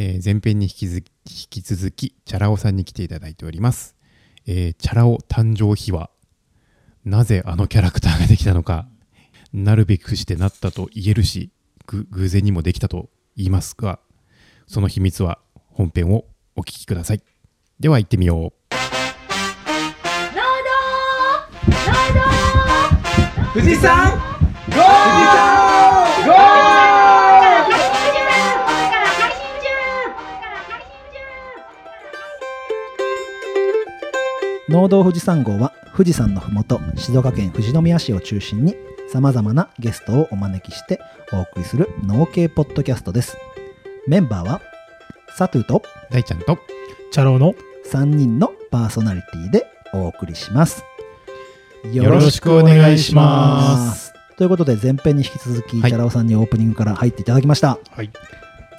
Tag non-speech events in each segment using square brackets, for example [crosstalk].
えー前編に引きず引き続きチャラ男さんに来ていただいております、えーチャラ男誕生秘話。なぜあのキャラクターができたのかなるべくしてなったと言えるしぐ偶然にもできたと言いますがその秘密は本編をお聞きください。では行ってみよう。富士山ゴー！ゴ農道富士山号は富士山のふもと静岡県富士宮市を中心にさまざまなゲストをお招きしてお送りする農系ポッドキャストです。メンバーはサトゥと大ちゃんとチャロの3人のパーソナリティでお送りします。よろしくお願いします。ということで前編に引き続き、はい。チャラ男さんにオープニングから入っていただきました。はい。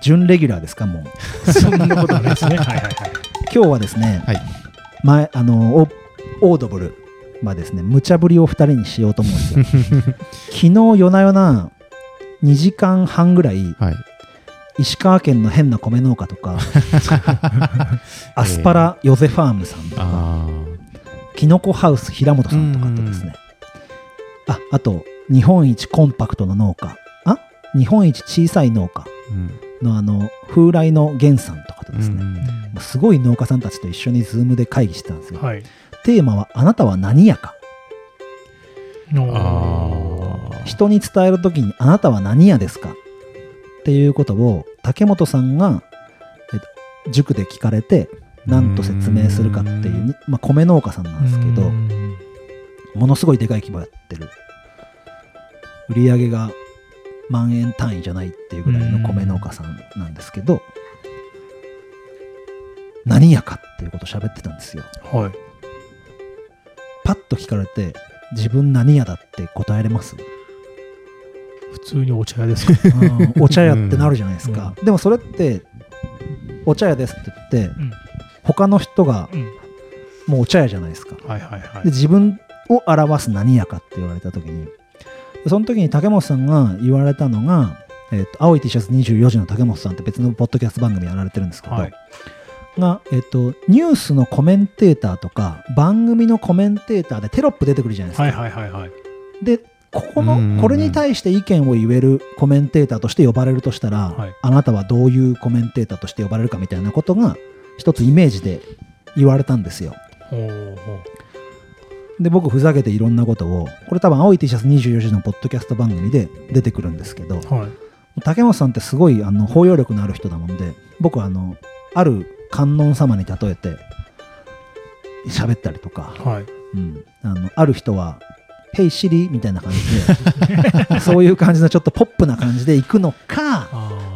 準レギュラーですかもう。[laughs] そんなことはないですね。はいはいはい。今日はですね、はい前あのオオードブルまあですね無茶ぶりを2人にしようと思うんですよ。[laughs] 昨日夜な夜な2時間半ぐらいはい。石川県の変な米農家とか [laughs] アスパラヨゼファームさんとかあキノコハウス平本さんとかとですね。ああと日本一コンパクトな農家。あ日本一小さい農家。ーうんのあの風来の源さんとかとですね、うんすごい農家さんたちと一緒にズームで会議してたんですよ、はい。テーマはあなたは何やか。人に伝えるときにあなたは何屋ですかっていうことを竹本さんが、えっと、塾で聞かれて何と説明するかっていううん。まあ、米農家さんなんですけどうん。ものすごいでかい規模やってる。売り上げが万円単位じゃないっていうぐらいの米農家さんなんですけど何屋かっていうことを喋ってたんですよ。はい。パッと聞かれて自分何屋だって答えれます？普通にお茶屋ですかうんお茶屋ってなるじゃないですか、でもそれってお茶屋ですって言って、うん。他の人がうん。もうお茶屋じゃないですか。はいはいはい。で自分を表す何屋かって言われた時にでその時に竹本さんが言われたのが、えっと青い T シャツ24時の竹本さんって別のポッドキャスト番組やられてるんですけど、はい。が、えっとニュースのコメンテーターとか番組のコメンテーターでテロップ出てくるじゃないですか、はいはいはいはい。でここのこれに対して意見を言えるコメンテーターとして呼ばれるとしたら、はい。あなたはどういうコメンテーターとして呼ばれるかみたいなことが一つイメージで言われたんですよ。ほうほで僕ふざけていろんなことをこれ多分青い T シャツ24時のポッドキャスト番組で出てくるんですけどうはい。竹本さんってすごいあの包容力のある人なもんで僕はあのある観音様に例えて喋ったりとか、はい。うん、あのある人は「ヘイシリ」みたいな感じで [laughs] そういう感じのちょっとポップな感じで行くのか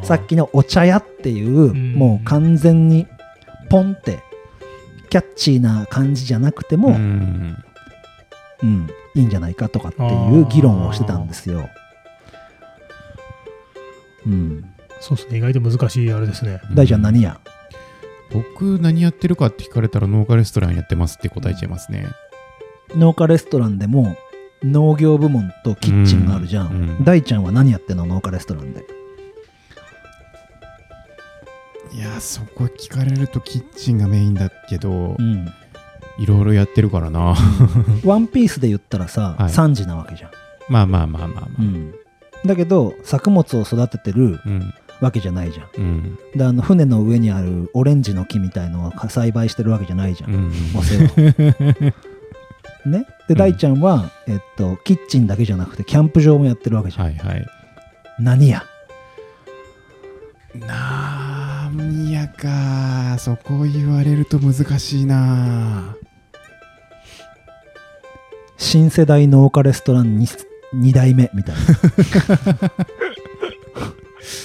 さっきのお茶屋っていうん。もう完全にポンってキャッチーな感じじゃなくても、うん。うん、いいんじゃないかとかっていう議論をしてたんですよ。うん、そうですね。意外と難しいあれですね。大ちゃん何や？僕何やってるかって聞かれたら農家レストランやってますって答えちゃいますね。農家レストランでも農業部門とキッチンがあるじゃん、うんうん。大ちゃんは何やってんの？農家レストランで。いやそこ聞かれるとキッチンがメインだけどうんいろいろやってるからな。ワンピースで言ったらさ、はい。3時なわけじゃん、まあまあまあまあまあ。うん、だけど作物を育ててるうん。わけじゃないじゃん。うん。であの船の上にあるオレンジの木みたいのを [laughs] 栽培してるわけじゃないじゃん、うん。お世話 [laughs] ね？でうん大ちゃんは、えっと、キッチンだけじゃなくてキャンプ場もやってるわけじゃん、はいはい。何や？なんやかそこ言われると難しいな新世代農家レストラン 2, 2代目みたいな。[laughs]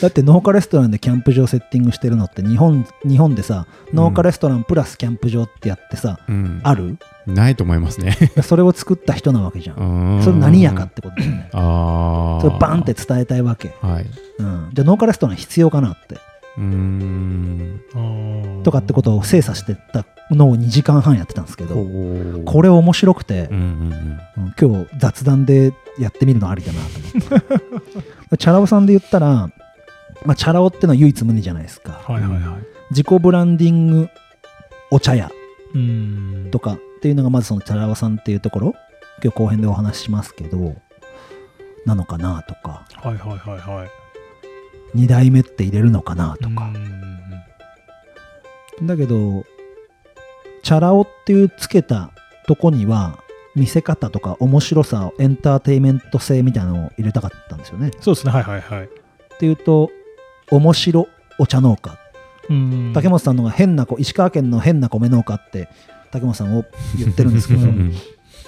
だって農家レストランでキャンプ場セッティングしてるのって日本日本でさ農家レストランプラスキャンプ場ってやってさ、うん。ある？ないと思いますね。それを作った人なわけじゃん。そそれ何やかってことだよね。ああそれバンって伝えたいわけ、はい。うん、じゃあ農家レストラン必要かなってとかってことを精査してったのを2時間半やってたんですけどここれ面白くてう、んうん。うん今日雑談でやってみるのありだなと思って。[laughs] チャラ男さんで言ったらまあ、チャラ男ってのは唯一無二じゃないですか。はいはいはい。自己ブランディングお茶屋うん。とかっていうのがまずそのチャラ男さんっていうところ。今日後編でお話ししますけどなのかなとか。はいはいはいはい。2代目って入れるのかなとか。うん。だけどチャラ男っていうつけたとこには見せ方とか面白さエンターテインメント性みたいなのを入れたかったんですよね。そうですね、はいはいはい。っていうと面白お茶農家。うん。竹本さんのが変な子石川県の変な米農家って竹本さんを言ってるんですけどうん。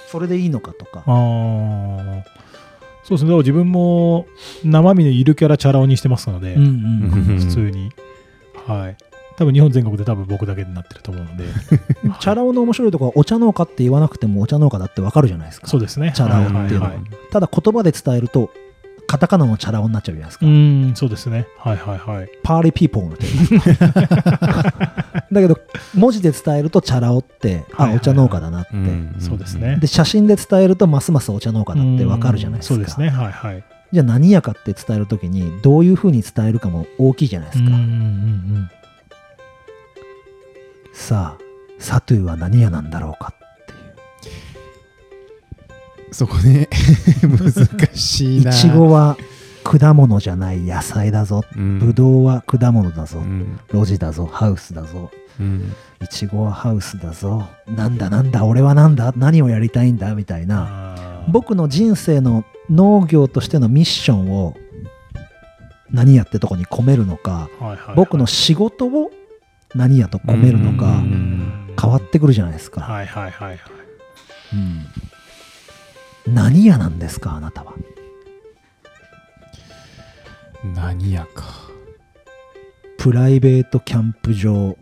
それでいいのかとか。ああ。そうですね、自分も生身のいるキャラチャラ男にしてますので、うんうんうん普通に。はい。多分日本全国で多分僕だけになってると思うので、[laughs] チャラ男の面白いところはお茶農家って言わなくてもお茶農家だってわかるじゃないですかそうですね。チャラ男っていうのははいはいただ言葉で伝えるとカタカナのチャラ男になっちゃうじゃないですか、うん、そうですね。はいはいはい。[laughs] party people になってるだけど文字で伝えるとチャラ男ってあお茶農家だなって、うんそうですね。で写真で伝えるとますますお茶農家だってわかるじゃないですか。うんそうですね。はいはい。じゃあ何やかって伝えるときにどういうふうに伝えるかも大きいじゃないですか、うんうんうん。さあサトゥーは何屋なんだろうかっていう。そこね [laughs] 難しいいなちごは果物じゃない野菜だぞ。うん。ぶどうは果物だぞ。うん。路地だぞ。ハウスだぞ。うんいちごはハウスだぞ。なんだなんだ俺はなんだ？何をやりたいんだ？みたいな。僕の人生の農業としてのミッションを何やってとこに込めるのか。はいはいはい。僕の仕事を何やと込めるのうかん変わってくるじゃないですか、はいはいはいはい。うん。何屋なんですか？あなたは。何やか。プライベートキャンプ場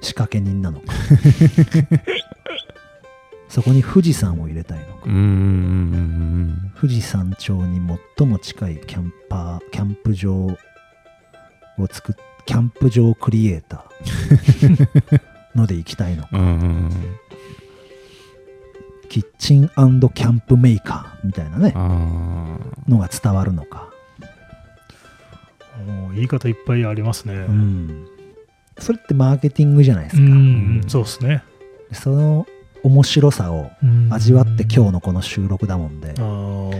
仕掛け人なのか。[laughs] そこに富士山を入れたいのか。富士山頂に最も近いキャンパーキャンプ場を作っキャンプ場クリエイター [laughs] ので行きたいのか。キッチンキャンプメーカーみたいなね。あのが伝わるのか、もう言い方いっぱいありますね。うん、それってマーケティングじゃないですうか、ん、そうですね。その面白さを味わって今日の。のこの収録だもんで今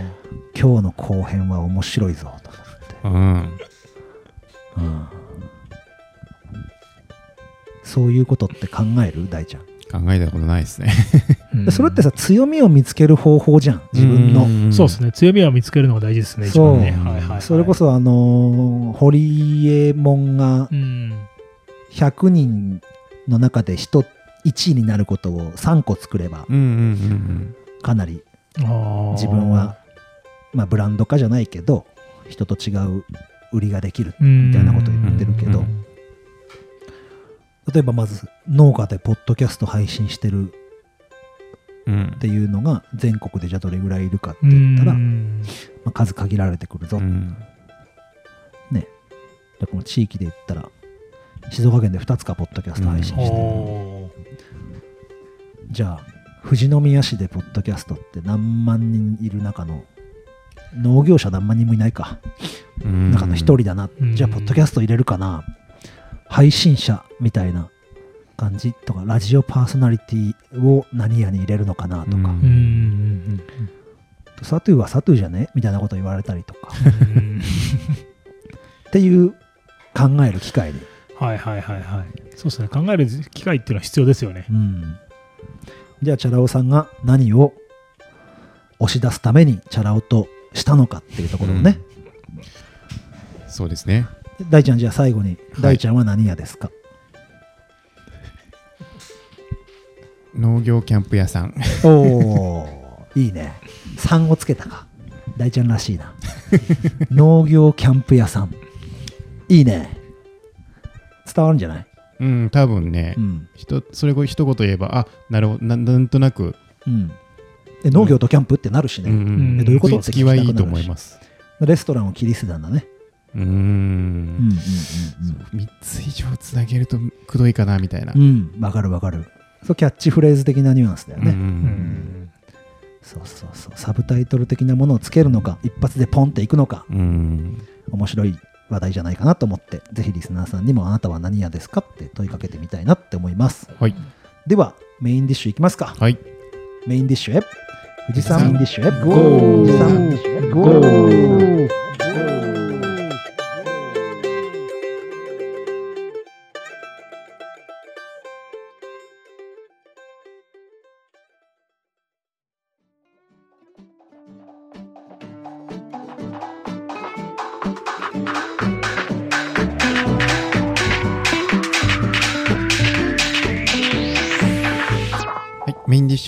日の後編は面白いぞと思って。あうん。うん。そういうことって考える？大ちゃん、考えたことないですね。でそれってさ強みを見つける方法じゃん。自分の、ん。そうですね。強みは見つけるのが大事ですね、一番ね。そう。はいはいはい。それこそあのー堀江門がうん。100人の中で1 1位になることを3個作ればかなり自分は、まあ、ブランド化じゃないけど人と違う売りができるみたいなこと言ってるけど。うん例えばまず農家でポッドキャスト配信してるうん。っていうのが全国でじゃあどれぐらいいるかって言ったら、まうん。あ、数限られてくるぞ、うん。ね。でこの地域で言ったら静岡県で2つかポッドキャスト配信してる、おーじゃあ富士宮市でポッドキャストって何万人いる中の農業者何万人もいないか。うん。中の一人だな、うんじゃあポッドキャスト入れるかな。配信者みたいな感じとかラジオパーソナリティを何やに入れるのかなとか、うん。うんうんサトゥーはサトゥーじゃね？みたいなこと言われたりとか。うんうん。っていう考える機会で、はいはいはいはい。そうですね。考える機会っていうのは必要ですよね。うん、じゃあチャラ男さんが何を押し出すためにチャラ男としたのかっていうところをね、そうですね。大ちゃんじゃあ最後に、大ちゃんは何屋ですか？農業キャンプ屋さん。おおいいね。3をつけたか。大ちゃんらしいな。[laughs] 農業キャンプ屋さん。いいね伝わるんじゃない？うん多分ね。うん、ひとそれを一言言えばあなるほどななんとなく。うん、で農業とキャンプってなるしね、うんうんえどういうこと？ってつきはいいと思います。レストランを切り捨てたんだね。うーん。うんうん3つ以上つなげるとくどいかなみたいな。うん。うんわかるわかる。そうキャッチフレーズ的なニュアンスだようね、うんん。そうそうそう。サブタイトル的なものをつけるのか一発でポンっていくのか。うん。面白い話題じゃないかなと思ってぜひリスナーさんにもあなたは何屋ですかって問いかけてみたいなって思います。はい。ではメインディッシュいきますか。はい。メインディッシュへ。富士山メインディッシュへ。ゴー富士山メインディッシュへ。ゴー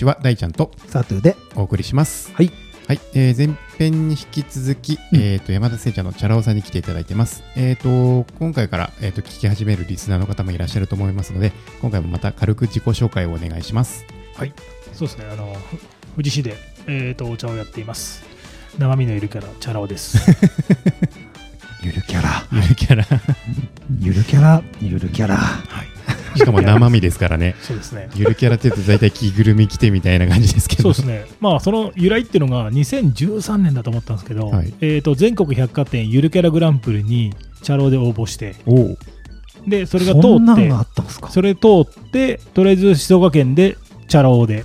メインディッシュは大ちゃんとサトゥーでお送りします。はい。はい、えー前編に引き続き、うんえっ、と、山田製茶のチャラ男さんに来ていただいてます。えっ、と、今回から、えー、と聞き始めるリスナーの方もいらっしゃると思いますので、今回もまた軽く自己紹介をお願いします。そうですね、あの、ふ富士市で、えー、とお茶をやっています。生身のいるキャラ、チャラ男です。ゆるキャラゆるキャラ。ゆるキャラ [laughs] ゆるキャラしかも生身ですからね。[laughs] そうですね。ゆるキャラって言うと大体着ぐるみ着てみたいな感じですけど。そうですね。まあ、その由来っていうのが2013年だと思ったんですけど、はいえー、と全国百貨店ゆるキャラグランプリにチャロで応募して。で、それが通ってそれ通って、とりあえず静岡県でチャラ男で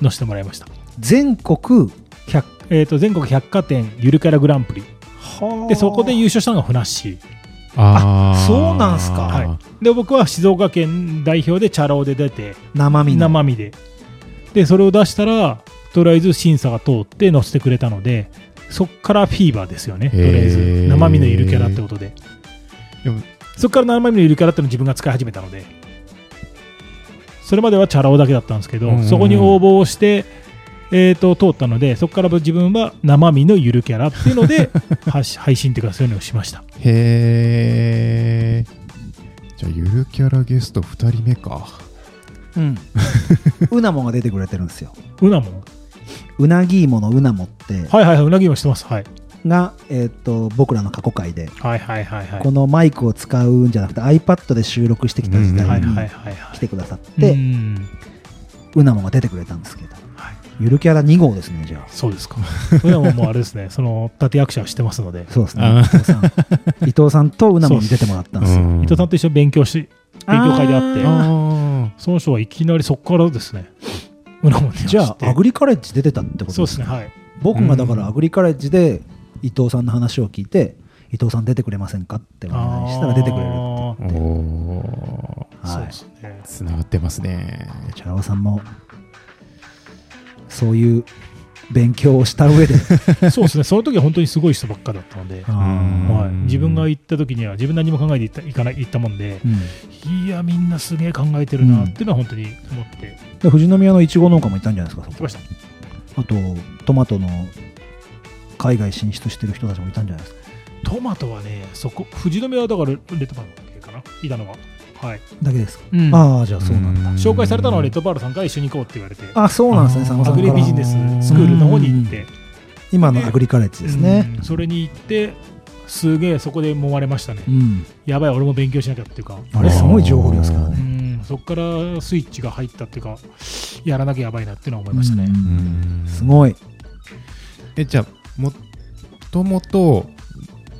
乗せてもらいました。全国100えー、と全国百貨店ゆるキャラグランプリ。で、そこで優勝したのがふなっしあーそうなんすか？はいー。で、僕は静岡県代表でチャラ男で出て、生身の生身で。で、それを出したら、とりあえず審査が通って乗せてくれたので、そっからフィーバーですよね。とりあえず生身のゆるキャラってことで。でもそっから生身のゆるキャラっていうのを自分が使い始めたので、それまではチャラ男だけだったんですけど、うんうんうんそこに応募をして、えー、と通ったので、そこから自分は生身のゆるキャラっていうので、[laughs] 配信っていうかそういうのをしました。へえ。じゃあ、ゆるキャラゲスト2人目か。うんうなもが出てくれてるんですようなもうなぎいものうなもってはいはいはい、うなぎもしてます。はい。が、えー、と僕らの過去回で、はいはいはいはい。このマイクを使うんじゃなくて iPad で収録してきた時代に。来てくださっうて、んうなもが出てくれたんですけど、はいゆるキャラ2号ですねじゃあ。そうですか。うなももうあれですね、[laughs] その立役者をしてますので、そうですね。あ伊藤さん。伊藤さんとうなもに出てもらったんですよ。うん。伊藤さんと一緒に勉強し、勉強会であって、あその人はいきなりそこからですね、うなもにじゃあアグリカレッジ出てたってことそうですね、はい。僕がだからアグリカレッジで伊藤さんの話を聞いて伊藤さん出てくれませんかってお願いしたら出てくれるってーおーそうはい。ですね。つながってますね。チャラ男さんもそういう勉強をした上で。[laughs] そうですね、その時は本当にすごい人ばっかだったので、あはい、うん自分が行った時には自分何も考えていったいかない行ったもんでー、うんいや、みんなすげえ考えてるなっていうのは本当に思って。で富士宮のいちご農家もいたんじゃないですかそこ。きました。あとトマトの海外進出してる人たちもいたんじゃないですか。トマトはね、そこ、富士宮はだからレッドバール系かな、いたのは。はい。だけですか、うん。ああじゃあそうなんだ、紹介されたのはレッドバールさんから一緒に行こうって言われて、あそうなんですね。あーア佐野さんから。グリビジネススクールの方に行って、今のアグリカレッジですね。うん。それに行って、すげえそこで揉まれましたね。うん、やばい、俺も勉強しなきゃっていうか、あれすごい情報量ですからうねん、そこからスイッチが入ったっていうか、やらなきゃやばいなっていうのは思いましたね。すごい。えじゃあもともと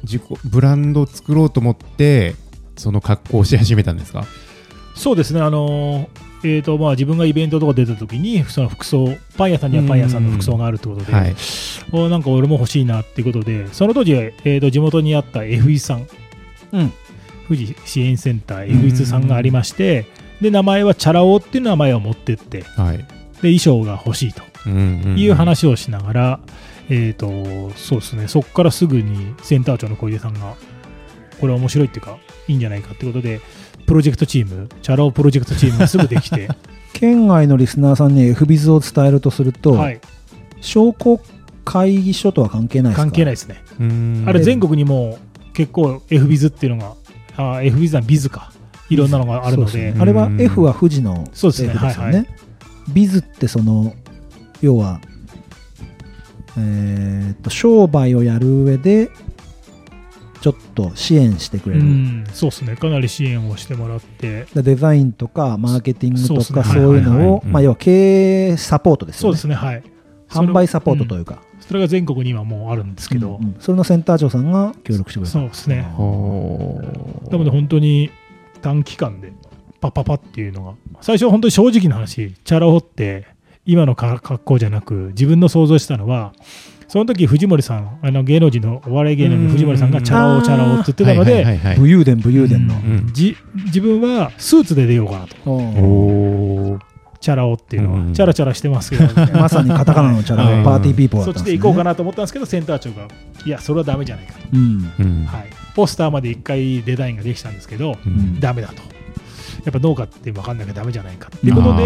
自己ブランドを作ろうと思ってその格好をし始めたんですか？そうですね、あのーえーとまあ、自分がイベントとか出た時に、その服装、パン屋さんにはパン屋さんの服装があるってことで、はい。おなんか俺も欲しいなっていうことで、その当時、えー、と地元にあった F1 さん、うん。富士支援センター F1 さんがありまして、で名前はチャラ男っていう名前を持ってって、ではい。衣装が欲しいという話をしながら、えー、とそうですね、そこからすぐにセンター長の小出さんが、これは面白いっていうか、いいんじゃないかってことで、プロジェクトチーム、チャラ男プロジェクトチームがすぐできて、[laughs] 県外のリスナーさんに F ビズを伝えるとすると、はい、商工会議所とは関係ないですか？関係ないですね。うん。あれ全国にも結構 F ビズっていうのが、あ F ビズはビズか、いろんなのがあるので。ね、あれは F は富士の F そうですよねですね。はいはビズってその要はえーっと商売をやる上でちょっと支援してくれうる、ん、そうですね、かなり支援をしてもらって、でデザインとかマーケティングとかそういうのを、まあ、要は経営サポートですよね。そうですね、はい。販売サポートというか、それが全国に今もうあるんですけど、うんうん。それのセンター長さんが協力してくれたそうですね。ほう。なので本当に短期間でパッパパっていうのが。最初は本当に正直な話チャラ男って今のか格好じゃなく自分の想像したのはその時藤森さんあの芸能人のお笑い芸能人の藤森さんがチャラ男チャラ男って言ってたのはいで武勇伝武勇伝の、うん。じ自分はスーツで出ようかなと。チャラ男っていうのは、うん。チャラチャラしてますけど。[laughs] まさにカタカナのチャラ party people だそっんです、ね、ったちで行こうかなと思ったんですけどセンター長がいやそれはダメじゃない。かと、はい、ポスターまで1回デザインができたんですけどうん。ダメだと。やっぱ農家って分かんなきゃダメじゃないかっていうこと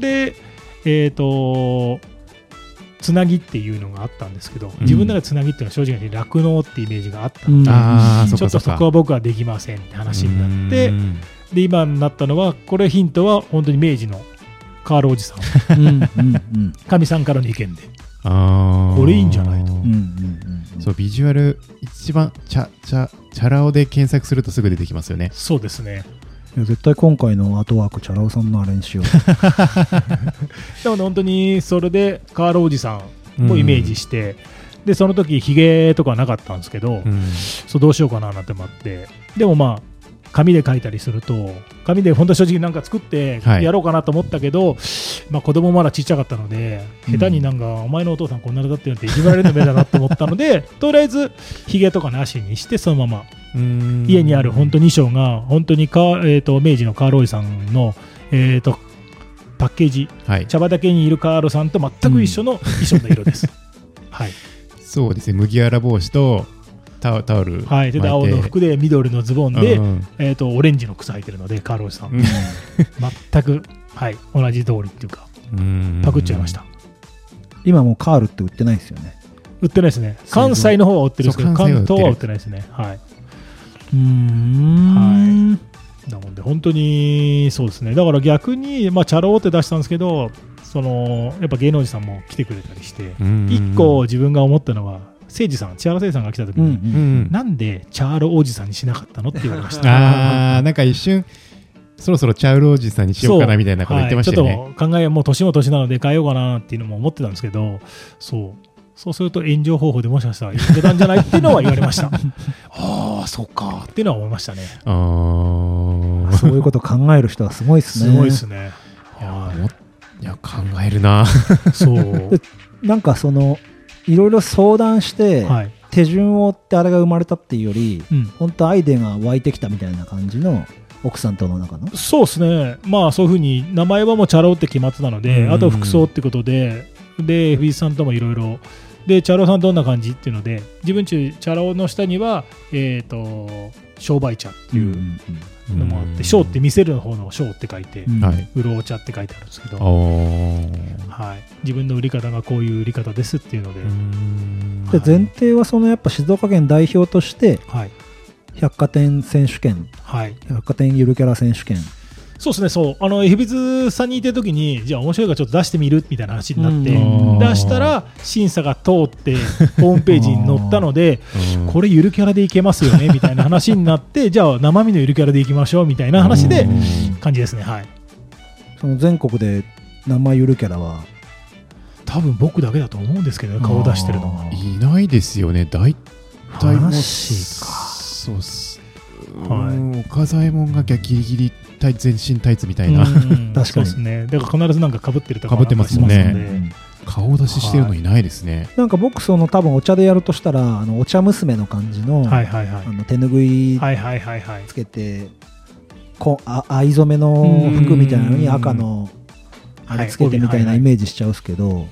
でで、えっ、と、つなぎっていうのがあったんですけど、ん。自分ならつなぎっていうのは正直に酪農ってイメージがあったのうん。で、あーそっちょっとかそこは僕はできませんって話になってう、ん。で、今になったのは、これヒントは本当に明治のカールおじさん、うんうんうん。かみさんからの意見で、これいいんじゃないと。うんうんうんそうビジュアル一番チャチャチャラ男で検索するとすぐ出てきますよね。そうですね。いや絶対今回のアートワークチャラ男さんのあれにしよなの [laughs] で本当にそれでカールおじさんをイメージして、で、その時ヒゲとかはなかったんですけど、うん。そうどうしようかななんてもあって。でもまあ紙で書いたりすると紙で本当正直なんか作ってはい。やろうかなと思ったけど、まあ子供まだちっちゃかったのでうん。下手になんか、お前のお父さんこんなだってるっていじめられるの目だなと思ったので [laughs] とりあえずひげとかなしにしてそのまま。うん。家にある本当に衣装が本当にか、えー、と明治のカールおじさんの、えー、とパッケージはい。茶畑にいるカールさんと全く一緒の衣装の色です。[laughs] はい。そうですね。麦わら帽子とタオタオルはい、で青の服で緑のズボンで、うんえー、とオレンジの靴履いてるので、カールおじさん、うん。全く、はい、同じ通りっていうか、うんパクっちゃいました。今もうカールって売ってないですよね。売ってないですね。関西の方は売ってるんですけど、関東は売ってないですね。はい。うんなので、本当にそうですね。だから逆に、まあ、チャラ男って出したんですけど、そのやっぱ芸能人さんも来てくれたりして、うん。一個自分が思ったのは、誠司さん、千原誠司さんが来た時に、うんううん。んなんでチャールおじさんにしなかったのって言われました。[laughs] あーなんか一瞬そろそろチャウルおじさんにしようかなみたいなこと言ってましたよね、はい、ちょっと考えもう年も年なので変えようかなっていうのも思ってたんですけどそう。そうすると炎上方法でもしかしたらいけたんじゃないっていうのは言われました。[laughs] ああそっか。っていうのは思いましたね。あー。そういうこと考える人はすごいですね。すごいですね。いや考えるな。いそう。[laughs] なんかそのいろいろ相談して、はい、手順を追ってあれが生まれたっていうよりうん、本当アイデアが湧いてきたみたいな感じの奥さんとの中の？そうですね。まあそういうふうに名前はもうチャラ男って決まってたので、うん。あと服装ってことでで藤井さんともいろいろ。でチャラ男さんどんな感じっていうので自分ちチャラ男の下にはえっ、と商売茶っていうのもあって、ショーって見せる方のショーって書いて、うろう茶って書いてあるんですけど、はい、自分の売り方がこういう売り方ですっていうので、うん。で前提はそのやっぱ静岡県代表としてはい。百貨店選手権。はい、百貨店ゆるキャラ選手権そうですね、そう、あの、エビズさんにいてるときに、じゃあ面白いからちょっと出してみるみたいな話になって、うん。出したら審査が通って、ホームページに載ったので、うん。これゆるキャラでいけますよねみたいな話になって、[laughs] じゃあ生身のゆるキャラでいきましょうみたいな話でうん。感じですね、はい。その全国で生ゆるキャラは？多分僕だけだと思うんですけどね、顔出してるのが。いないですよね。大体もそうっすはい。うん岡左衛門がギリギリタイ全身タイツみたいな、うん。[laughs] 確かに。そうですね。だから必ずなんか被ってるとか被ってますよね顔出ししてるのいないですね、なんか僕その多分お茶でやるとしたらあのお茶娘の感じの,、はいはいはい。あ。の手ぬぐいはいはいはいはい。つけて、こあ藍染めの服みたいなのに赤のあれつけてみたいなイメージしちゃうっすけど、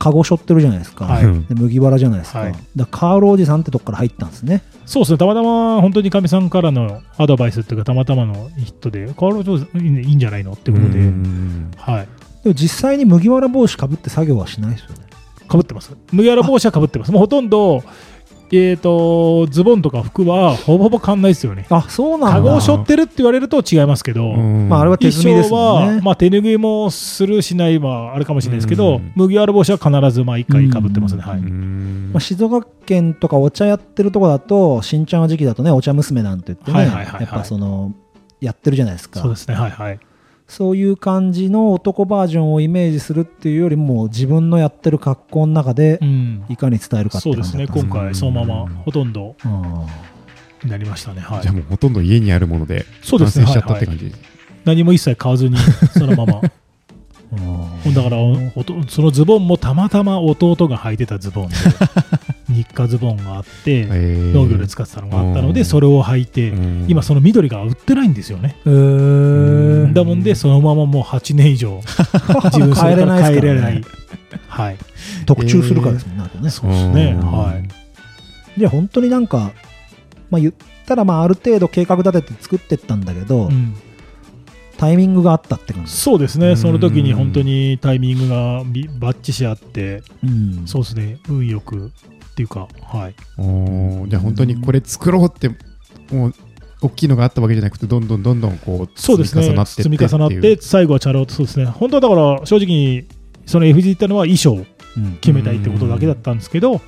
カゴ背負ってるじゃないですか、はい。うんで麦わらじゃないですか,、はい。だカールおじさんってとこから入ったんですね。そうですね、たまたま本当にかみさんからのアドバイスっていうか、たまたまのヒットで、カール・ジョーズいいんじゃないのってことで、うん。はい、でも実際に麦わら帽子かぶって作業はしないですよね。かぶってます。麦わら帽子はかぶってます。もうほとんど、えー、とズボンとか服はほぼほぼ変わんないですよね。あそうなんだ。カゴを背負ってるって言われると違いますけど、うん。まああれは手衣摘みです装もんね。は、まあ、手拭いもするしないはあるかもしれないですけど、うん。麦わら帽子は必ず毎回かぶってますね。うんはい。うん。まあ、静岡県とかお茶やってるとこだと新茶の時期だとねお茶娘なんて言ってねやっぱそのやってるじゃないですか。そうですね、はいはい。そういう感じの男バージョンをイメージするっていうよりも自分のやってる格好の中でうん。いかに伝えるかってそうですね。感じだったん今回そのままほとんどなりましたね。はい。じゃあもうほとんど家にあるものでそうですね。完成しちゃったってはい感じ、何も一切買わずにそのまま。[laughs] だからおとそのズボンもたまたま弟が履いてたズボンで日課ズボンがあってえー。農業で使ってたのがあったのうん。でそれを履いてうん。今その緑が売ってないんですよね。だもんでそのままもう8年以上 [laughs] 自分そ帰れからね。帰れない。はい。特注するからですもんね、あとね。そうですね。うん。はい。で本当になんか、まあ、言ったらまあある程度計画立てて作ってったんだけど、うん。タイミングがあったって感じ、そうですね、うん。その時に本当にタイミングがびバッチし合って、うん。そうですね、運よくっていうか、はい、おーじゃあ本当にこれ作ろうってもう大きいのがあったわけじゃなくてどんどんどんどんこうそうですね、積み重なってって。積み重なっって最後はチャラ男そうですね、本当はだから正直に、その FG 行ったのは衣装をうん決めたいってことだけだったんですけど、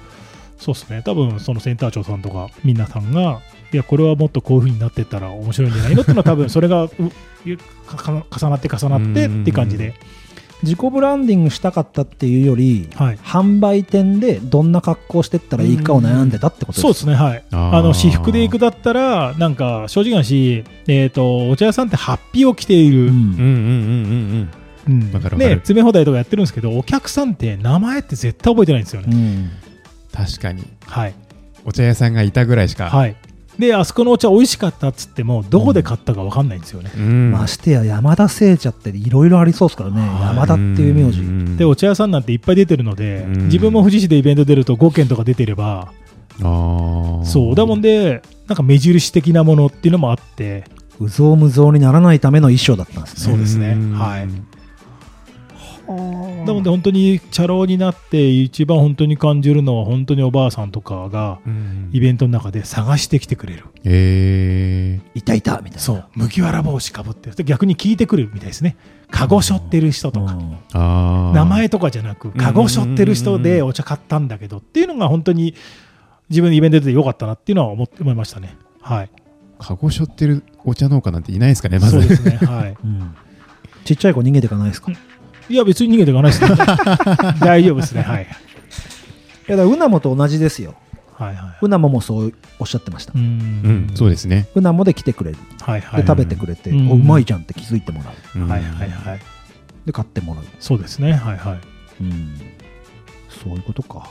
そうですね、多分そのセンター長さんとか、皆さんが、いや、これはもっとこういう風になってったら面白いんじゃないのっていうのは、多分それが重なって重なってって感じで、自己ブランディングしたかったっていうよりはい。販売店でどんな格好してったらいいかを悩んでたってことですそうですね、はい。あの私服で行くだったら、なんか正直なし、えー、とお茶屋さんってハッピーを着ている、うん。うんうんうんうんわかるわかる。ね、詰め放題とかやってるんですけど、お客さんって名前って絶対覚えてないんですよね。うん。確かに。はい、お茶屋さんがいたぐらいしか、はい、で、あそこのお茶美味しかったっつっても、どこで買ったか分かんないんですよね。うん。ましてや山田製茶っていろいろありそうですからね、はい。山田っていう名字、ん。で、お茶屋さんなんていっぱい出てるので、うん。自分も富士市でイベント出ると5件とか出てれば、あー。そう、だもんで、なんか目印的なものっていうのもあって、うぞうむぞうにならないための衣装だったんですね。そうですね。ん。はいだもんで本当に茶老になって一番本当に感じるのは本当におばあさんとかがうんイベントの中で探してきてくれる。えいたいたみたいなそう、麦わら帽子かぶってる。で逆に聞いてくるみたいですね。カゴ背負ってる人とか。名前とかじゃなく、カゴ背負ってる人でお茶買ったんだけどっていうのが本当に自分のイベントでよかったなっていうのは思って思いましたね。はい。カゴ背負ってるお茶農家なんていないですかねまずそうですね。はい。[laughs] うんちっちゃい子逃げていかないですか、いいや、別に逃げていかないですね。[laughs] 大丈夫ですね。はい。やだからうなもと同じですよはいはうなももそうおっしゃってましたい。ううんそうですね、うなもで来てくれるはいはい。で食べてくれて、うんおうまいじゃんって気づいてもらううんはいはいはい。で買ってもらう、そうですね。はいはい。うん、そういうことか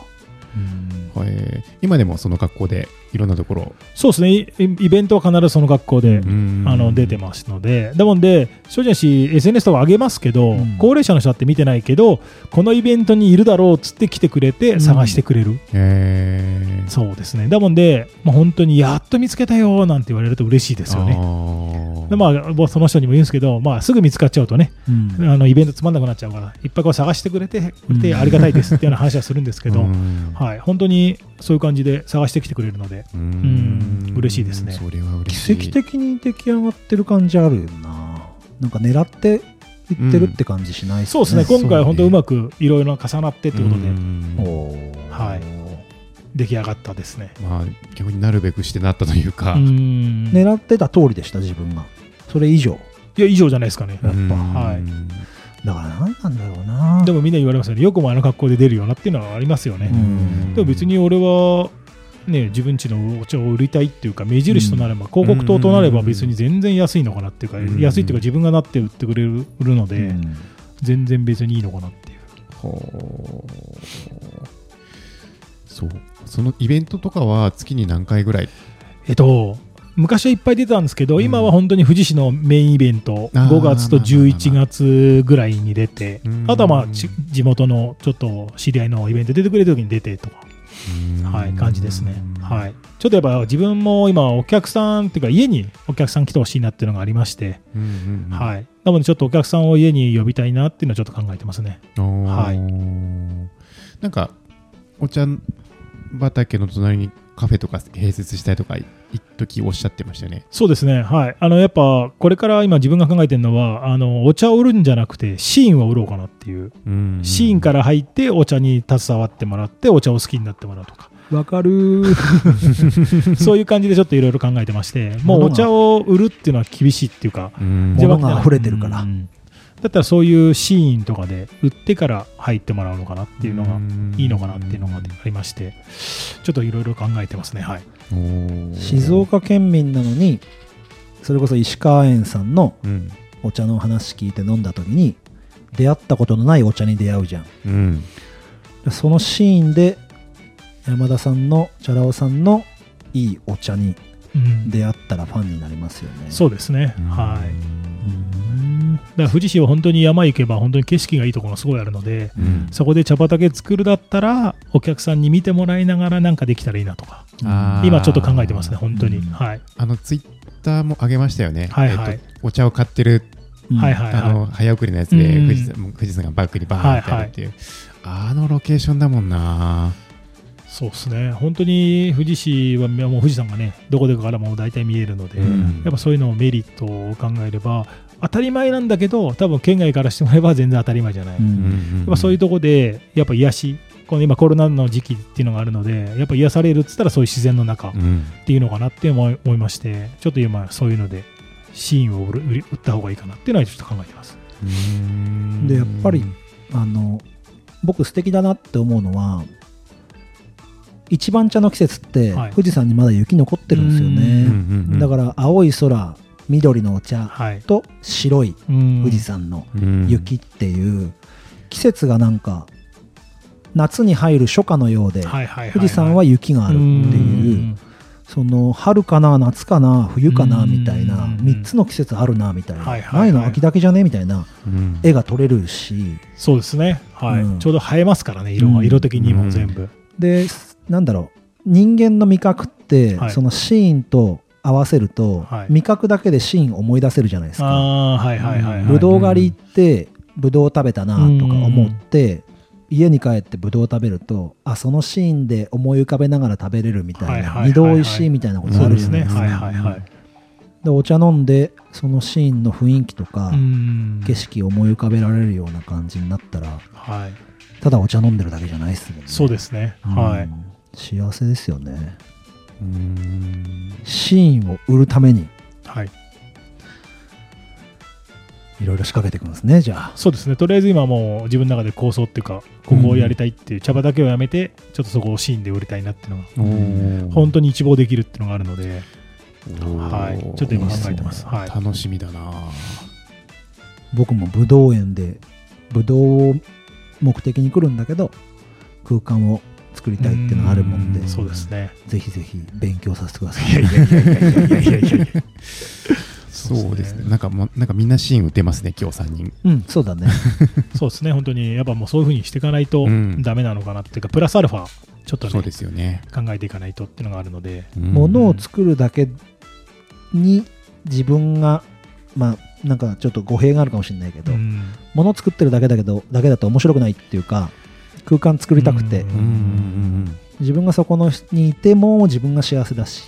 えー今でもその格好でいろんなところ、そうですね。イイベントは必ずその学校で、うん。あの出てますので、だもんで、正直 SNS とか上げますけど、うん。高齢者の人だって見てないけど、このイベントにいるだろうっつって来てくれて、探してくれる、えー。そうですね、だもんで、まあ、本当にやっと見つけたよなんて言われると嬉しいですよね。ねでまあ、もうその人にも言うんですけど、まあ、すぐ見つかっちゃうとね、うん。あのイベントつまんなくなっちゃうから、いっぱいこう探してくれて、ありがたいですっていうような話はするんですけど、うん。はい、本当にそういう感じで探してきてくれるので、うん。嬉しいですね。それは嬉しい。奇跡的に出来上がってる感じあるよな。なんか狙っていってるって感じしないそうですね、そうね。今回、本当うまくいろいろ重なってってことで、はい。出来上がったですね。まあ逆になるべくしてなったというか、うん。狙ってた通りでした自分が。それ以上。いや、以上じゃないですかね。やっぱ。うん。はいだから何なんだろうな。でもみんな言われますよね、よくもあの格好で出るよなっていうのはありますよね。うん。でも別に俺は、ね、自分家のお茶を売りたいっていうか、目印となれば、広告塔となれば別に全然安いのかなっていうか、うん。安いっていうか、自分がなって売ってくれるので、うん。全然別にいいのかなっていう。ほう。そう。そのイベントとかは月に何回ぐらい？えっと、昔はいっぱい出てたんですけど、うん今は本当に富士市のメインイベント、あー5月と11月ぐらいに出てうん、あとはまあち地元のちょっと知り合いのイベント出てくれた時に出てとか、はい、感じですね。はい。ちょっとやっぱ自分も今、お客さんっていうか、家にお客さん来てほしいなっていうのがありまして、はい。なのでちょっとお客さんを家に呼びたいなっていうのはちょっと考えてますね。はいなんかお茶畑の隣にカフェとか併設したいとか一時おっしゃってましたよね。そうですね。はい。あの、やっぱ、これから今自分が考えてるのは、あの、お茶を売るんじゃなくて、シーンを売ろうかなっていう。シーンから入ってお茶に携わってもらってお茶を好きになってもらうとかわかるー。[laughs] そういう感じでちょっといろいろ考えてましてもうお茶を売るっていうのは厳しいっていうかうん。物が溢れてるから。うんだったらそういうシーンとかで売ってから入ってもらうのかなっていうのがいいのかなっていうのがありましてちょっといろいろ考えてますね。はい。静岡県民なのにそれこそ石川園さんのうん。お茶の話聞いて飲んだ時に出会ったことのないお茶に出会うじゃん。うん。そのシーンで山田さんのチャラ男さんのいいお茶にうん。出会ったらファンになりますよね。そうですね。はい。うんだから富士市は本当に山行けば本当に景色がいいところがすごいあるのでうん。そこで茶畑作るだったらお客さんに見てもらいながらなんかできたらいいなとか今ちょっと考えてますね本当に。うん。はい。あのツイッターも上げましたよね、はいはい。えっとお茶を買ってる、うん。はいはいあの早送りのやつでうん。富士山富士山がバックにバーンってあるっていう、あのロケーションだもんな。そうですね。本当に富士市はもう富士山がねどこでからも大体見えるので、うん。やっぱそういうのをメリットを考えれば当たり前なんだけど多分県外からしてもらえば全然当たり前じゃない、うやっん。ぱそういうとこでやっぱ癒し。この今コロナの時期っていうのがあるのでやっぱ癒されるっつったらそういう自然の中っうん。ていうのかなって思いましてちょっと今そういうのでシーンを売った方がいいかなっていうのはちょっと考えてます。うん。でやっぱりあの僕素敵だなって思うのは一番茶の季節ってはい。富士山にまだ雪残ってるんですようんうんね、うん。だから青い空緑のお茶はい。と白い富富士山のうん。雪っていう季節がなんか夏に入る初夏のようで富士山は雪があるっていうその春かな夏かな冬かなうん。みたいな3つの季節あるなみたいな。はいはいはい。ないの秋だけじゃねみたいなうん。絵が撮れるし。そうですね。はい、うん。ちょうど映えますからね色が、うん。色的にうんも全部、でなんだろう。人間の味覚って、はい。そのシーンと合わせると、はい。味覚だけでシーン思い出せるじゃないですか。はいはいはいはい。ぶどう狩り行ってぶどう食べたなとか思って、家に帰ってぶどう食べるとあそのシーンで思い浮かべながら食べれるみたいな、はいはいはいはい。二度おいしいみたいなことあるそうですね。じゃないですか。でお茶飲んでそのシーンの雰囲気とか、うん。景色を思い浮かべられるような感じになったらはい。ただお茶飲んでるだけじゃないですもんね。そうですね、うん。はい幸せですよね。うん。シーンを売るために。はい。いろいろ仕掛けていくんですね、じゃあ。そうですね。とりあえず今もう自分の中で構想っていうかここをやりたいっていう茶葉だけをやめてちょっとそこをシーンで売りたいなっていうのが本当に一望できるっていうのがあるので、はい、ちょっと今考えてます、はい、楽しみだな。僕も武道園で武道を目的に来るんだけど空間を作りたいっていうのがあるもんでうんそうですね。ぜひぜひ勉強させてください。いやいやいやいやいやいやいやいやそうですねなんかもうなんかみんなシーン打てますね今日3人うんそうだねそうですね本当にやっぱもうそういうふうにしていかないとうんダメなのかなっていうか、プラスアルファちょっとねそうですよね考えていかないとっていうのがあるのでものを作るだけに自分がまあなんかちょっと語弊があるかもしれないけど、うんものを作ってるだけだけどだけだと面白くないっていうか空間作りたくて、うんうんうんうん。自分がそこのにいても自分が幸せだし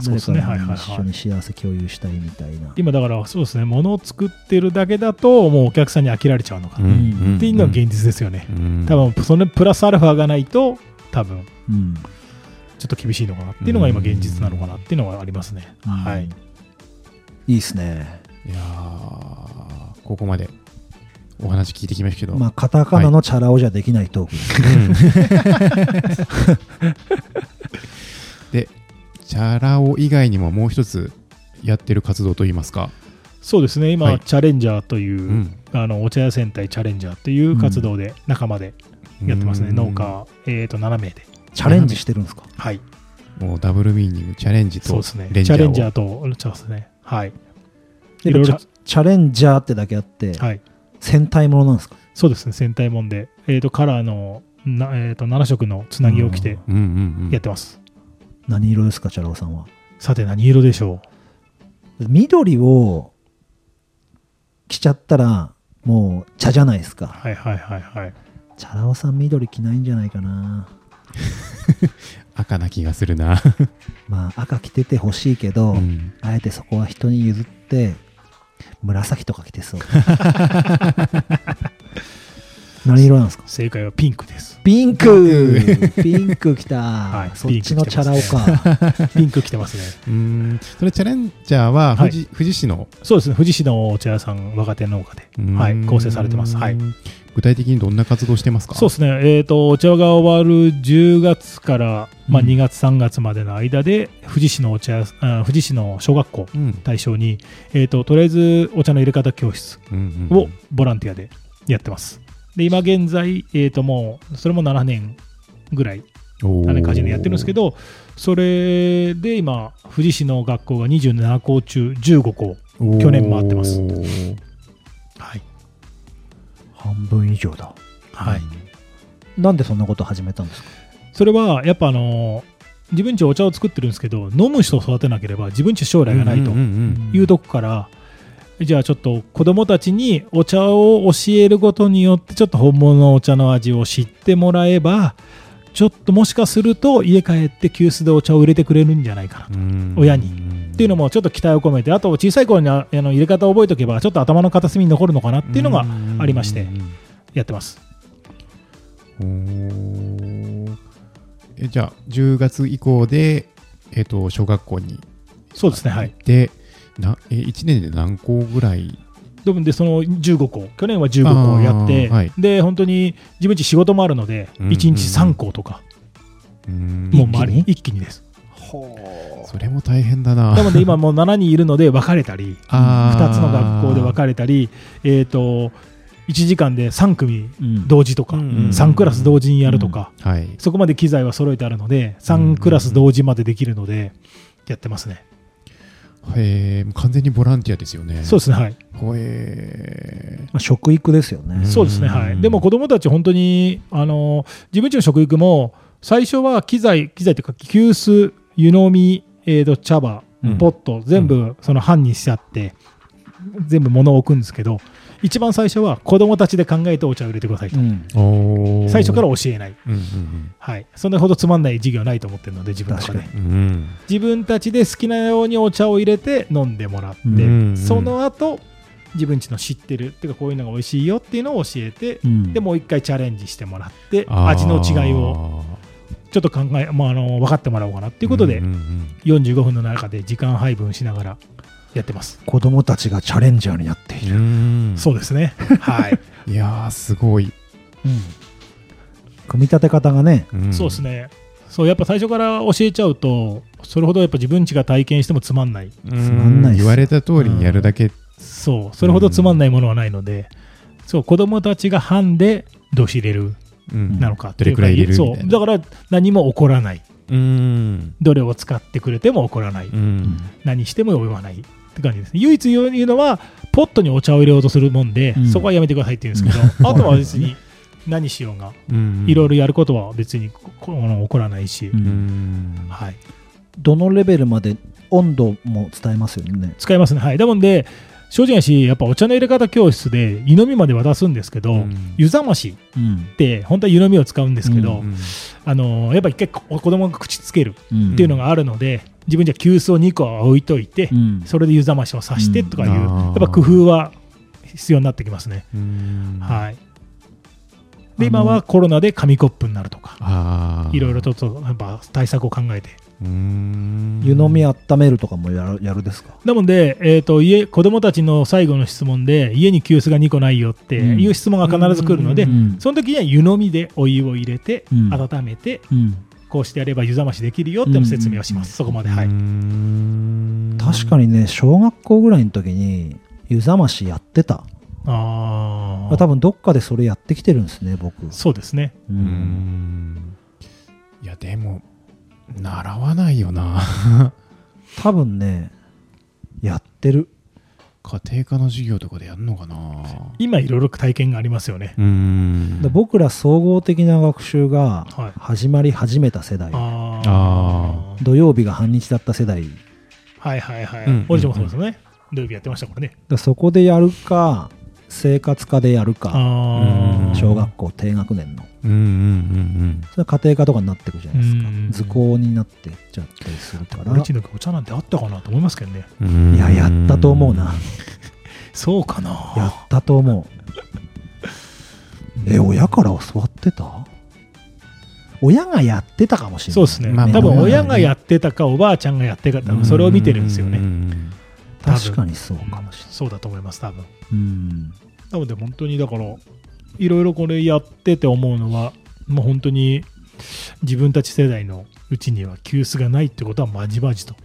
そうですね。誰かにはいはいはい。一緒に幸せ共有したいみたいな、今だからそうですね。物を作ってるだけだともうお客さんに飽きられちゃうのかうんな、うん。っていうのが現実ですよね、うん。多分そのプラスアルファがないと多分うん。ちょっと厳しいのかなっていうのが今現実なのかなっていうのがありますね、はい。いいですね。いやーここまでお話聞いてきましたけど、まあカタカナのチャラ男じゃできないトーク。[laughs] でチャラ男以外にももう一つやってる活動といいますか、そうですね。今、はい。チャレンジャーという、うん。あのお茶屋戦隊チャレンジャーという活動で仲間でやってますね、うん。農家、えー、と7名で。チャレンジしてるんですか？はい。もうダブルミーニングチャレンジとそうですね。レンジャーを。チャレンジャーとそうですね。はい。でいろいろチャチャレンジャーってだけあって、はい戦隊ものなんですか？そうですね戦隊もんで、えー、とカラーのな、えー、と7色のつなぎを着てうんうんうんやってます、何色ですかチャラ男さんは？さて何色でしょ緑を着ちゃったらもう茶じゃないですか。うはいはいはいはい。チャラ男さん緑着ないんじゃないかな。[laughs] 赤な気がするな、[laughs] まあ赤着ててほしいけど、うん。あえてそこは人に譲って紫とか着てそう [laughs] 何色なんですか？正解はピンクです。ピンクピンクきた、はいそっちのチャラ男か。ピンク着てますね。うーんそれチャレンジャーははい富士,、富士市の？そうですね。富士市のお茶屋さん、若手農家で、はい、構成されてます。はい。具体的にどんな活動してますか？そうですね。えっ、と、お茶が終わる10月から、まあ、うん2月、3月までの間で、富士市のお茶富士市の小学校うん対象に、えっ、と、とりあえずお茶の入れ方教室うんうんをボランティアでやってます。で、今現在、えっ、と、もう、それも7年ぐらい、おー7年間でやってるんですけど、それで今、富士市の学校が27校中15校。去年回ってますはい。半分以上だ。はい。なんでそんなこと始めたんですか？それは、やっぱあの自分ちお茶を作ってるんですけど、飲む人を育てなければ自分ち将来がないとうんうんいうとこから、じゃあちょっと子供たちにお茶を教えることによってちょっと本物のお茶の味を知ってもらえばちょっともしかすると家帰って急須でお茶を入れてくれるんじゃないかなと。親に。っていうのもちょっと期待を込めてあと小さい頃にああの入れ方を覚えておけばちょっと頭の片隅に残るのかなっていうのがありましてやってます。えじゃあ10月以降で、えっと小学校にそうですねはい。でなえ1年で何校ぐらいでもでその15校。去年は15校やって、はい。で本当に自分ち仕事もあるので、うん1日3校とか、うん。もう周り一気に？一気にです。それも大変だな。なので今もう7人いるので分かれたりあー。2つの学校で分かれたりえっ、と1時間で3組うん。同時とか、うん3クラス同時にやるとか、はい。そこまで機材は揃えてあるので3クラス同時までできるのでやってますね、へえ完全にボランティアですよね。そうですねはい。ほえまあ、食育ですよね。うん。そうですね、はい。でも子供たち、本当に、あの、自分ちの食育も、最初は機材、機材というか、急須、湯飲み、えーと、茶葉、うん。ポット、全部、その班にしちゃって、全部物を置くんですけど、一番最初は子供たちで考えてお茶を入れてくださいと。うん、最初から教えない。うんうんはい。それほどつまんない授業はないと思ってるので、自分の中で。確。うんうん。自分たちで好きなようにお茶を入れて飲んでもらって、うん。その後、自分ちの知ってるっていうかこういうのが美味しいよっていうのを教えて、うん。でもう一回チャレンジしてもらって味の違いをちょっと考え、まあ、あの分かってもらおうかなっていうことで、んん45分の中で時間配分しながらやってます。子供たちがチャレンジャーになっている。うんうん。そうですね。はい。[laughs] いやーすごい、うん。組み立て方がね、ん。そうですね。そうやっぱ最初から教えちゃうとそれほどやっぱ自分ちが体験してもつまんない。うん。つまんない言われた通りにやるだけ。そうそれほどつまんないものはないので、そう子供たちが班でどうし入れるうん。なのかどれくらい入れるそうみたいな。だから何も起こらない。うん。どれを使ってくれても起こらない、うん。何しても言わないって感じですね。唯一言うのはポットにお茶を入れようとするもんで、うん。そこはやめてくださいって言うんですけど、[laughs] あとは別に何しようがうん。いろいろやることは別にここの起こらないし、うん。うんはい、どのレベルまで温度も伝えますよね。使いますね。はい。だもんで正直なしやっぱお茶の入れ方教室で湯飲みまで渡すんですけど、うん。湯冷ましうん。って本当は湯飲みを使うんですけど、うんあのやっぱ一回こ子供が口つけるうんっていうのがあるので、自分じゃ急須を2個置いといて、うん。それで湯冷ましをさしてとかいう、うん。やっぱ工夫は必要になってきますね。うん。はい。で、今はコロナで紙コップになるとか、いろいろちょっとやっぱ対策を考えて。うん。湯飲み温めるとかもやるやるですか？なので、えー、と家子供たちの最後の質問で、家に急須が2個ないよっていう質問が必ず来るので、うん。その時には湯飲みでお湯を入れて、うん。温めて、うんこうしてやれば湯冷ましできるよっていうのを説明をします、そこまで。はい。うん。確かにね小学校ぐらいの時に湯冷ましやってた。ああ、多分どっかでそれやってきてるんですね僕。そうですね。ううんん。いやでも習わないよな。多分ねやってる家庭科の授業とかでやるのかな？今いろいろ体験がありますよね。うんで僕ら総合的な学習がはい始まり始めた世代、ああー土曜日が半日だった世代はいはいはい。うん俺もそうですよね。土曜日やってましたからね。でそこでやるか生活科でやるか。小学校低学年の。うんうんそれは家庭科とかになってくじゃないですか。うん図工になってっちゃったりするから。俺ちのお茶なんてあったかなと思いますけどね。うん。うんいややったと思うな。[laughs] そうかな。やったと思う。え親から教わってた？親がやってたかもしれない。そうですね、まあ多分まあ親がやってたかおばあちゃんがやってたかそれを見てるんですよね、確かにそうかもしれそうだと思います多分。ないうんなので本当にだからいろいろこれやってて思うのはもう本当に自分たち世代のうちには急須がないってことはまじまじと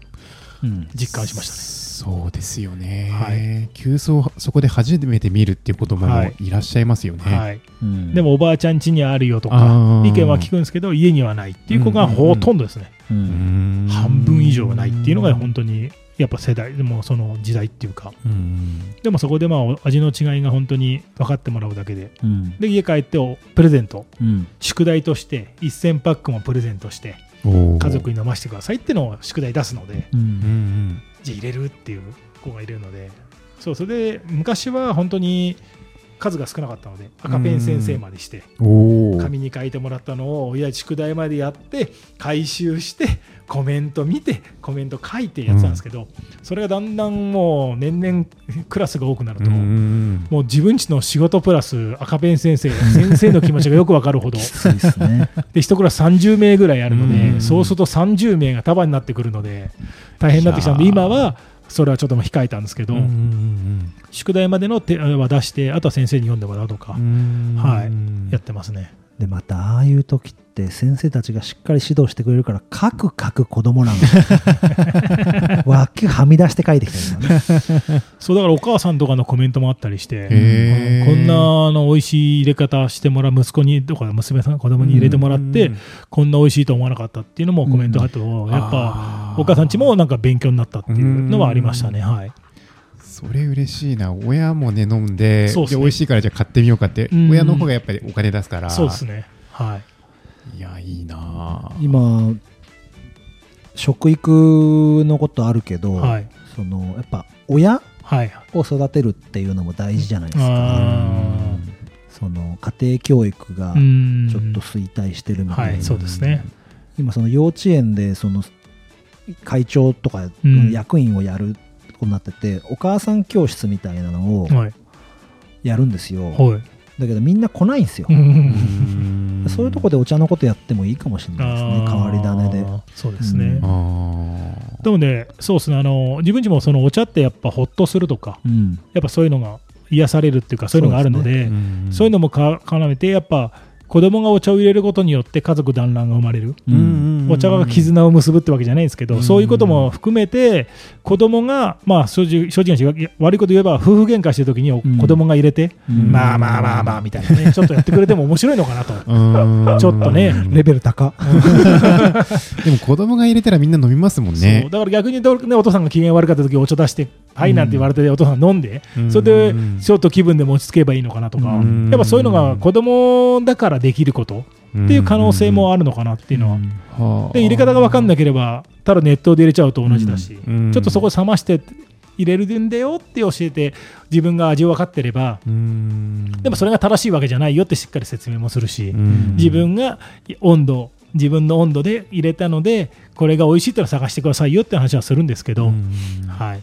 うん。実感しましたね。そうですよね、はい。急須をそこで初めて見るっていう子供もはい。いらっしゃいますよね、はい、うん。でもおばあちゃん家にあるよとか意見は聞くんですけど家にはないっていう子がほとんどですね、ううんん。半分以上はないっていうのが本当にやっぱ世代でもその時代っていうか。うんでもそこでまあ味の違いが本当に分かってもらうだけで。うん。で家帰っておプレゼント。うん。宿題として1000パックもプレゼントして家族に飲ませてくださいっていうのを宿題出すのでじゃあ入れるっていう子がいるので。そうそれで昔は本当に数が少なかったので赤ペン先生までして紙に書いてもらったのを親宿題までやって回収してコメント見てコメント書いてやってたんですけど、それがだんだんもう年々クラスが多くなると、うんもう自分ちの仕事プラス赤ペン先生先生の気持ちがよくわかるほどですね。[laughs] で一クラス30名ぐらいあるので、うん。そうすると30名が束になってくるので大変になってきたので今はそれはちょっと控えたんですけど、うんうん宿題までの手は出してあとは先生に読んでもらうとかうん。はい。うんやってますね。でまたああいう時って先生たちがしっかり指導してくれるから書く書く子供なんだ脇 [laughs] はみ出して書いてきてるのね。そうだからお母さんとかのコメントもあったりして、こんなあの美味しい入れ方してもらう息子にとか娘さん子供に入れてもらって、こんな美味しいと思わなかったっていうのもコメントがあって、やっぱお母さんちもなんか勉強になったっていうのはありましたね。はい。それ嬉しいな。親もね飲んでそうっすね。で美味しいからじゃあ買ってみようかってうん。親の方がやっぱりお金出すから。そうですね。はい。いやいいな今食育のことあるけど、はい。そのやっぱ親はい。を育てるっていうのも大事じゃないですかあその家庭教育がちょっと衰退してるみたいな、はい、そうですね。今その幼稚園でその会長とかうん役員をやることになってて、お母さん教室みたいなのをはい。やるんですよ、はい。だけどみんな来ないんですよ、うん。そういうとこでお茶のことやってもいいかもしれないですね。変わり種で。そうですね。あー。でもね、そうですね。あの、自分ちもそのお茶ってやっぱほっとするとか、うん。やっぱそういうのが癒されるっていうか、そういうのがあるので、んそういうのもか絡めて、やっぱ子供がお茶を入れることによって家族団らんが生まれる。ううん。んお茶が絆を結ぶってわけじゃないんですけど、うん。そういうことも含めて、子供が、まあ正直、正直悪いこと言えば、夫婦喧嘩してる時に子供が入れて、うん。まあまあまあまあみたいなね、ちょっとやってくれても面白いのかなと。うん。ちょっとねレベル高。[laughs] でも子供が入れたらみんな飲みますもんね。だから逆に言うとね、お父さんが機嫌悪かった時お茶出して、はいなんて言われて、お父さんが飲んで、うん。それでちょっと気分でも落ち着けばいいのかなとか、うん。やっぱそういうのが子供だからできることっていう可能性もあるのかなっていうのは。はあ。で入れ方が分かんなければ、ただ熱湯で入れちゃうと同じだし、うん。ちょっとそこ冷まして入れるんだよって教えて、自分が味を分かってれば、うん。でもそれが正しいわけじゃないよってしっかり説明もするし、うん。自分が温度、自分の温度で入れたので、これが美味しいってのを探してくださいよって話はするんですけど、うん。はい、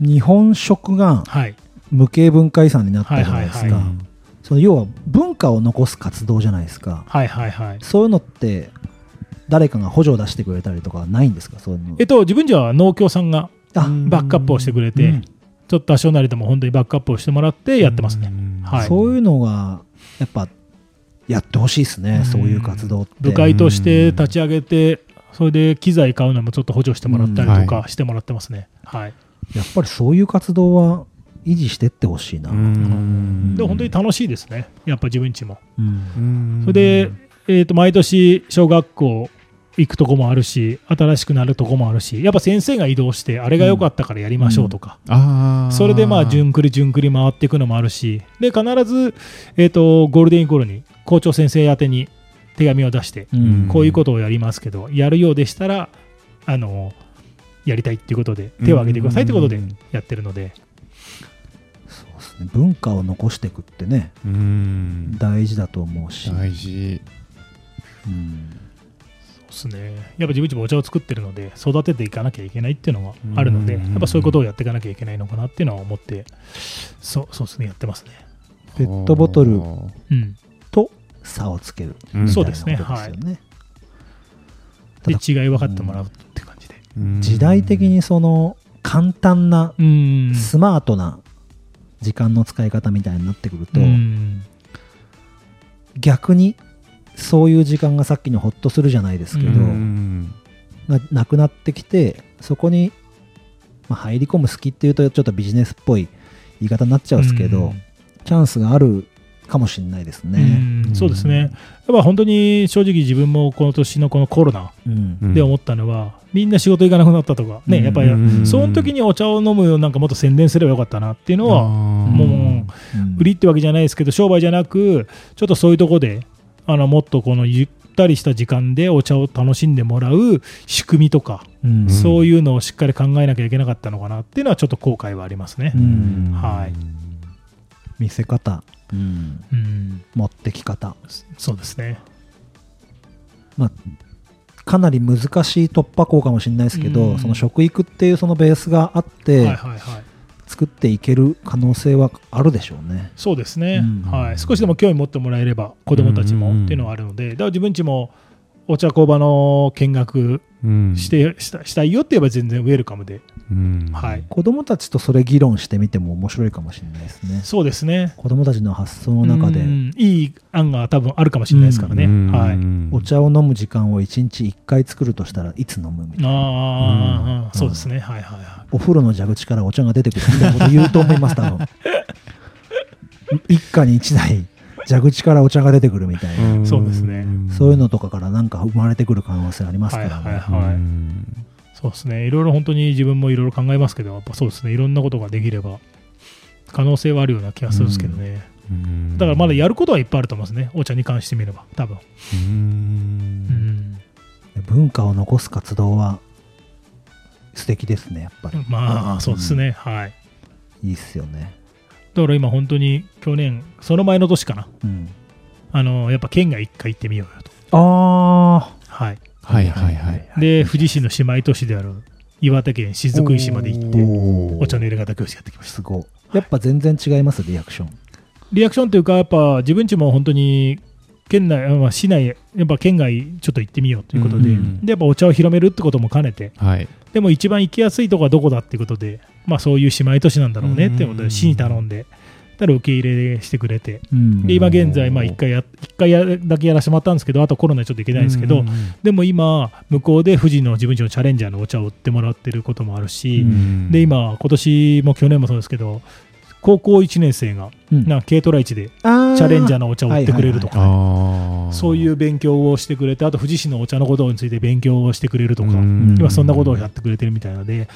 日本食がはい、無形文化遺産になったじゃないですか、その要は文化を残す活動じゃないですか。はい、はい、はい。そういうのって誰かが補助を出してくれたりとかはないんですか？そういうの。えっと、自分じゃ農協さんがあ。バックアップをしてくれて、うん。ちょっと多少なりとも本当にバックアップをしてもらってやってますね。うん。はい。そういうのがやっぱやってほしいですね、そういう活動って。部会として立ち上げて、それで機材買うのもちょっと補助してもらったりとうん。かしてもらってますね。はい。やっぱりそういう活動は維持してってほしいな、うん。でも本当に楽しいですね。やっぱ自分ちも。うん。うんそれで、えーと毎年小学校行くとこもあるし、新しくなるとこもあるし、やっぱ先生が移動して、あれが良かったからやりましょうとか、あー。それでまあ順繰り順繰り回っていくのもあるし、で必ず、えー、とゴールデンウィーク頃に校長先生宛てに手紙を出して、うん。こういうことをやりますけど、やるようでしたら、あのやりたいっていうことで、手を挙げてくださいってことでやってるので、そうですね。文化を残していくってねうん。大事だと思うし、大事。うん。そうですね、やっぱ自分ちもお茶を作ってるので、育てていかなきゃいけないっていうのがあるので、うん。やっぱそういうことをやっていかなきゃいけないのかなっていうのは思って、そうそうですね、やってますね。ペットボトルうん、と差をつけるうんそうですね。みたいで違い分かってもらうって感時代的にその簡単なうん。スマートな時間の使い方みたいになってくると、うん。逆にそういう時間がさっきのホッとするじゃないですけど、うん。がなくなってきてそこに、まあ、入り込む好きっていうとちょっとビジネスっぽい言い方になっちゃうんですけど、うん。チャンスがあるかもしれないですうね。ん。そうですね。やっぱ本当に正直自分もこの年のこのコロナで思ったのは、みんな仕事行かなくなったとか、ね、うん。やっぱりうん。その時にお茶を飲むようなんかもっと宣伝すればよかったなっていうのは、もううん売りってわけじゃないですけど、商売じゃなく、ちょっとそういうとこで、あのもっとこのゆったりした時間でお茶を楽しんでもらう仕組みとか、うん。そういうのをしっかり考えなきゃいけなかったのかなっていうのは、ちょっと後悔はありますね。う。ん。はい。見せ方、うん。うん、持ってき方。そうですね。かなり難しい突破口かもしれないですけど、うん。その食育っていうそのベースがあって。作っていける可能性はあるでしょうね。そうですね、うん。はい、少しでも興味持ってもらえれば子どもたちもうんっていうのはあるので、だから自分ちもお茶工場の見学うん。して、したしたいよって言えば全然ウェルカムで、うんはい、子供たちとそれ議論してみても面白いかもしれないですね。そうですね。子供たちの発想の中で、うん。いい案が多分あるかもしれないですからね、うん。はい、お茶を飲む時間を1日1回作るとしたらいつ飲むみたいな。ああ、うん。そうですね、はいはいはお風呂の蛇口からお茶が出てくるみたいなこと言うと思います、多分。一家に一台、蛇口からお茶が出てくるみたいな。ん。そうですね。そういうのとかからなんか生まれてくる可能性ありますからね。はいはいはい。うん。い、そうですね、いろいろ本当に自分もいろいろ考えますけど、やっぱそうですね、いろんなことができれば、可能性はあるような気がするんですけどね、うんだからまだやることはいっぱいあると思いますね、お茶に関してみれば、多分ううんん文化を残す活動は素敵ですね、やっぱり。まあそうですね、はい。いいっすよね。だから今本当に去年、その前の年かな、うん。あのやっぱ県外一回行ってみようよと。あはい。はいはいはいで、富士市の姉妹都市である岩手県雫石まで行って、お茶の入れ方教室やってきました。すごい。やっぱ全然違います、リアクション。リアクションというか、やっぱ自分ちも本当に県内、まあ、市内、やっぱ県外ちょっと行ってみようということで、うんでやっぱお茶を広めるってことも兼ねて、はいでも一番行きやすいとこはどこだっていうことで、まあそういう姉妹都市なんだろうねっていうことうんで、市に頼んで、たら受け入れしてくれて、うん。で今現在、まあ1回や、一回やだけやらせてもらったんですけど、あとコロナでちょっといけないんですけど、うん。でも今、向こうで富士の自分ちのチャレンジャーのお茶を売ってもらってることもあるし、うん。で今、今年も去年もそうですけど、高校1年生がうんな軽トラ市でチャレンジャーのお茶を売ってくれるとか、そういう勉強をしてくれて、あと富士市のお茶のことについて勉強をしてくれるとか、うん今そんなことをやってくれてるみたいなので、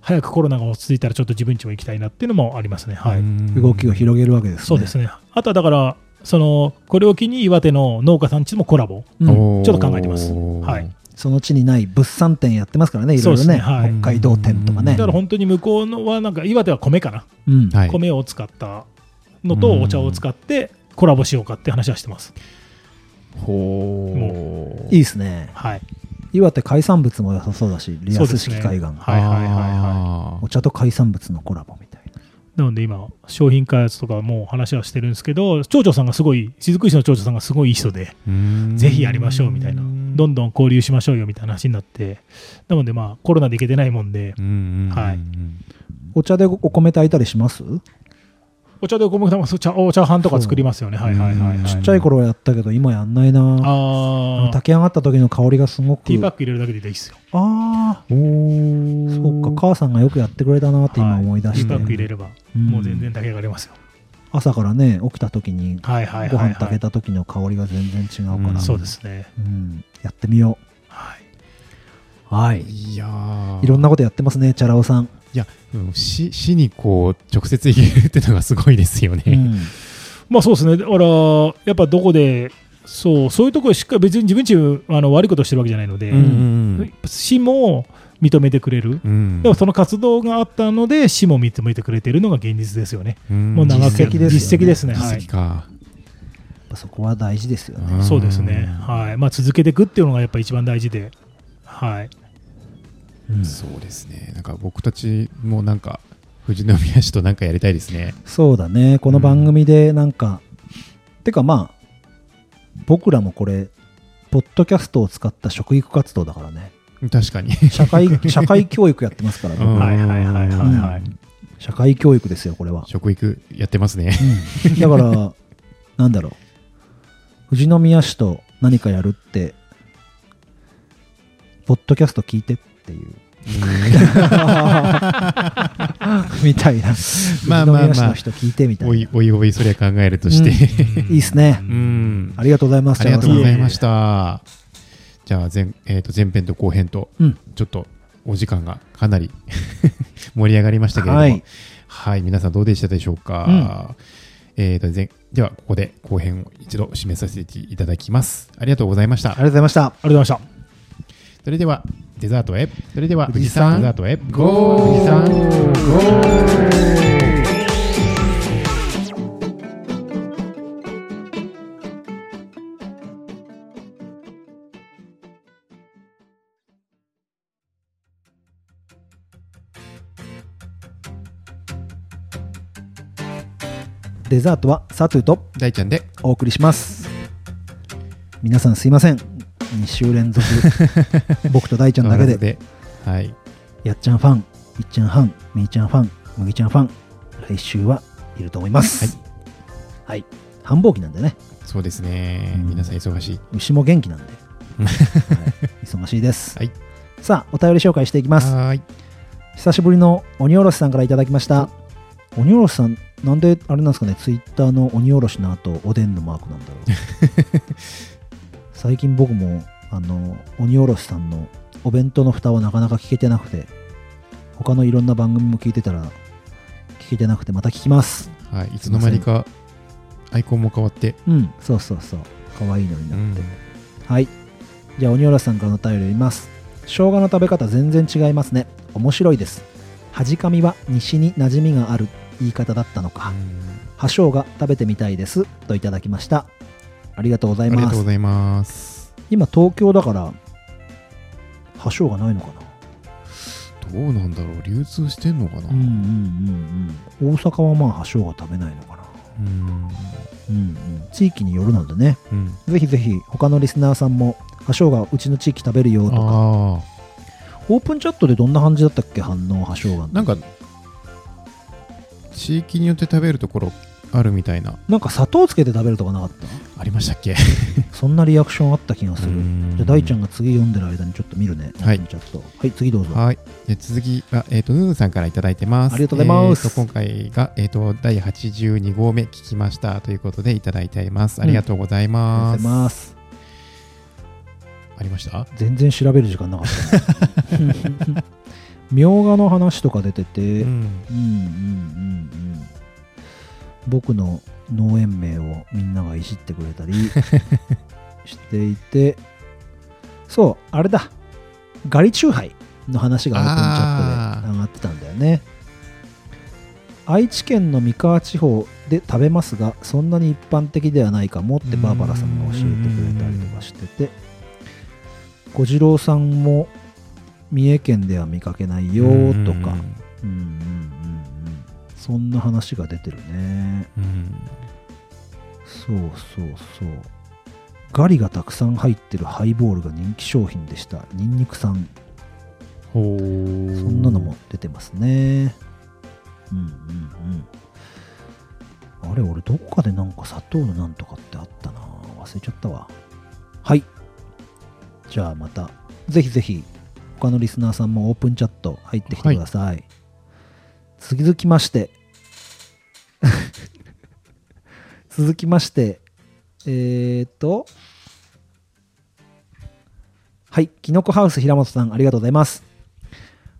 早くコロナが落ち着いたらちょっと自分ちも行きたいなっていうのもありますね。はい。動きを広げるわけですね。そうですね。あとはだから、その、これを機に岩手の農家さんちともコラボ。うんちょっと考えてますはいその地にない物産展やってますからね、いろいろそうですね。ねはい北海道展とかね。だから本当に向こうのは、なんか岩手は米かな。うんはい米を使ったのとお茶を使ってコラボしようかって話はしてます。ほういいですね。はい。岩手海産物も良さそうだし、リアス式海岸。はいはいはいお茶と海産物のコラボみたいな。なので今、商品開発とかもう話はしてるんですけど、町長さんがすごい、雫石の町長さんがすごいいい人で、うん。ぜひやりましょうみたいな、どんどん交流しましょうよみたいな話になって、なのでまあ、コロナで行けてないもんで、はい。お茶でお米炊いたりします？お茶でお米そう茶お茶飯とか作りますよね。はいはいはい、はい。ちっちゃい頃はやったけど、今やんないな。ああのー炊き上がった時の香りがすごく。ティーバッグ入れるだけでいいですよ。あおーあ、そうか、母さんがよくやってくれたなって今思い出して。ティーバッグ入れれば、うんもう全然炊き上がりますよ。朝からね、起きた時に、ご。飯炊けた時の香りが全然違うから。うんそうですね。うんやってみよはい。う。はい。いやーいろんなことやってますね、チャラ男さん。いやうん死死にこう直接言えるっていうのがすごいですよね。うんまあそうですね。だから、やっぱどこで、そう、そういうところしっかり別に自分ちあの悪いことをしてるわけじゃないので、うんうん市も認めてくれる。うんでもその活動があったので、市も認めてくれてるのが現実ですよね。うんもう長く実績ですよね実績ですね。はいそこは大事ですよね。うんそうですね。はい。まあ続けていくっていうのがやっぱ一番大事で、はい。うんそうですね。なんか僕たちもなんか富士宮市となんかやりたいですね。そうだねこの番組でなんか、てかまあ僕らもこれポッドキャストを使った食育活動だからね確かに。社会 [laughs] 社会教育やってますから、僕うんはいはいはいはいはい。社会教育ですよこれは、食育やってますね。うんだからなんだろう富士宮市と何かやるってポッドキャスト聞いてっていう [laughs] みたいなまあまあまあ人聞いてみたいなおいおいおい、それは考えるとして。いいっすねうん。ありがとうございますありがとうございましした。じゃあ前,、えー、と前編と後編と、うんちょっとお時間がかなり [laughs] 盛り上がりましたけれども、はいはい、皆さんどうでしたでしょうか？えー、と前ではここで後編を一度締めさせていただきます。ありがとうございましたあり。がとうございましたありがとうございました。それではデザートへ。それでは富士山山デザートへ。ゴー。富士山ゴー。デザートはサトゥと。大ちゃんで。お送りします。皆さんすいません2週連続。[laughs] 僕と大ちゃんだけで。ではい。やっちゃんファンいっちゃんファンみーちゃんファンむぎちゃんファン来週はいると思います。はい、繁忙期なんでね。そうですね、うん。皆さん忙しい。牛も元気なんで、[laughs] はい。忙しいです、はい。さあお便り紹介していきます。はーい。久しぶりの鬼おろしさんからいただきました。鬼おろしさんなんであれなんですかね。ツイッターの鬼おろしの後おでんのマークなんだろう [laughs] 最近僕もあの鬼おろしさんのお弁当の蓋はなかなか聞けてなくて他のいろんな番組も聞いてたら聞けてなくてまた聞きますはい、いつの間にかアイコンも変わって、うんそうそうそう可愛いのになうって、んはい。じゃあ、鬼おろしさんからのお便り読みます。生姜の食べ方全然違いますね。面白いです。恥かみは西に馴染みがある言い方だったのか。葉生姜食べてみたいです。といただきました。ありがとうございます。ありがとうございます。今、東京だから、葉生姜ないのかな？どうなんだろう、流通してんのかな？うんうんうんうん。大阪はまあ、葉生姜食べないのかな？うんうんうん。地域によるのでね。うんぜひぜひ、他のリスナーさんも、葉生姜うちの地域食べるよとか、あオープンチャットでどんな感じだったっけ？反応葉生姜のあ、なんか、地域によって食べるところあるみたいな、なんか砂糖つけて食べるとかなかった？ありましたっけ？そんなリアクションあった気がする。じゃあ大ちゃんが。が次読んでる間にちょっと見るね。はい。はい、次どうぞ。はい。で続きは、えっ、と、ヌーンさんからいただいてます。ありがとうございますえーと今回が、えっ、と、第82号目聞きましたということでいただいています。ありがとうございます。とうございます。ありました？全然調べる時間なかったね。[laughs] みょうがの話とか出てて、うん、うん。うんうんうん僕の農園名をみんながいじってくれたり [laughs] していて、そう、あれだ。ガリチューハイの話がオープンチャットで上がってたんだよね。愛知県の三河地方で食べますが、そんなに一般的ではないかもってバーバラさんが教えてくれたりとかしてて、小次郎さんも三重県では見かけないよとか、うんうんうんうんそんな話が出てるね。うん。そうそうそう。ガリがたくさん入ってるハイボールが人気商品でした。ニンニクさん。そんなのも出てますね。うんうんうん。あれ、俺どこかでなんか砂糖のなんとかってあったな忘れちゃったわ。はい。じゃあまた、ぜひぜひ、他のリスナーさんもオープンチャット入ってきてください。続きまして、続きまして、えーと、はい、きのこハウス平本さん、ありがとうございます。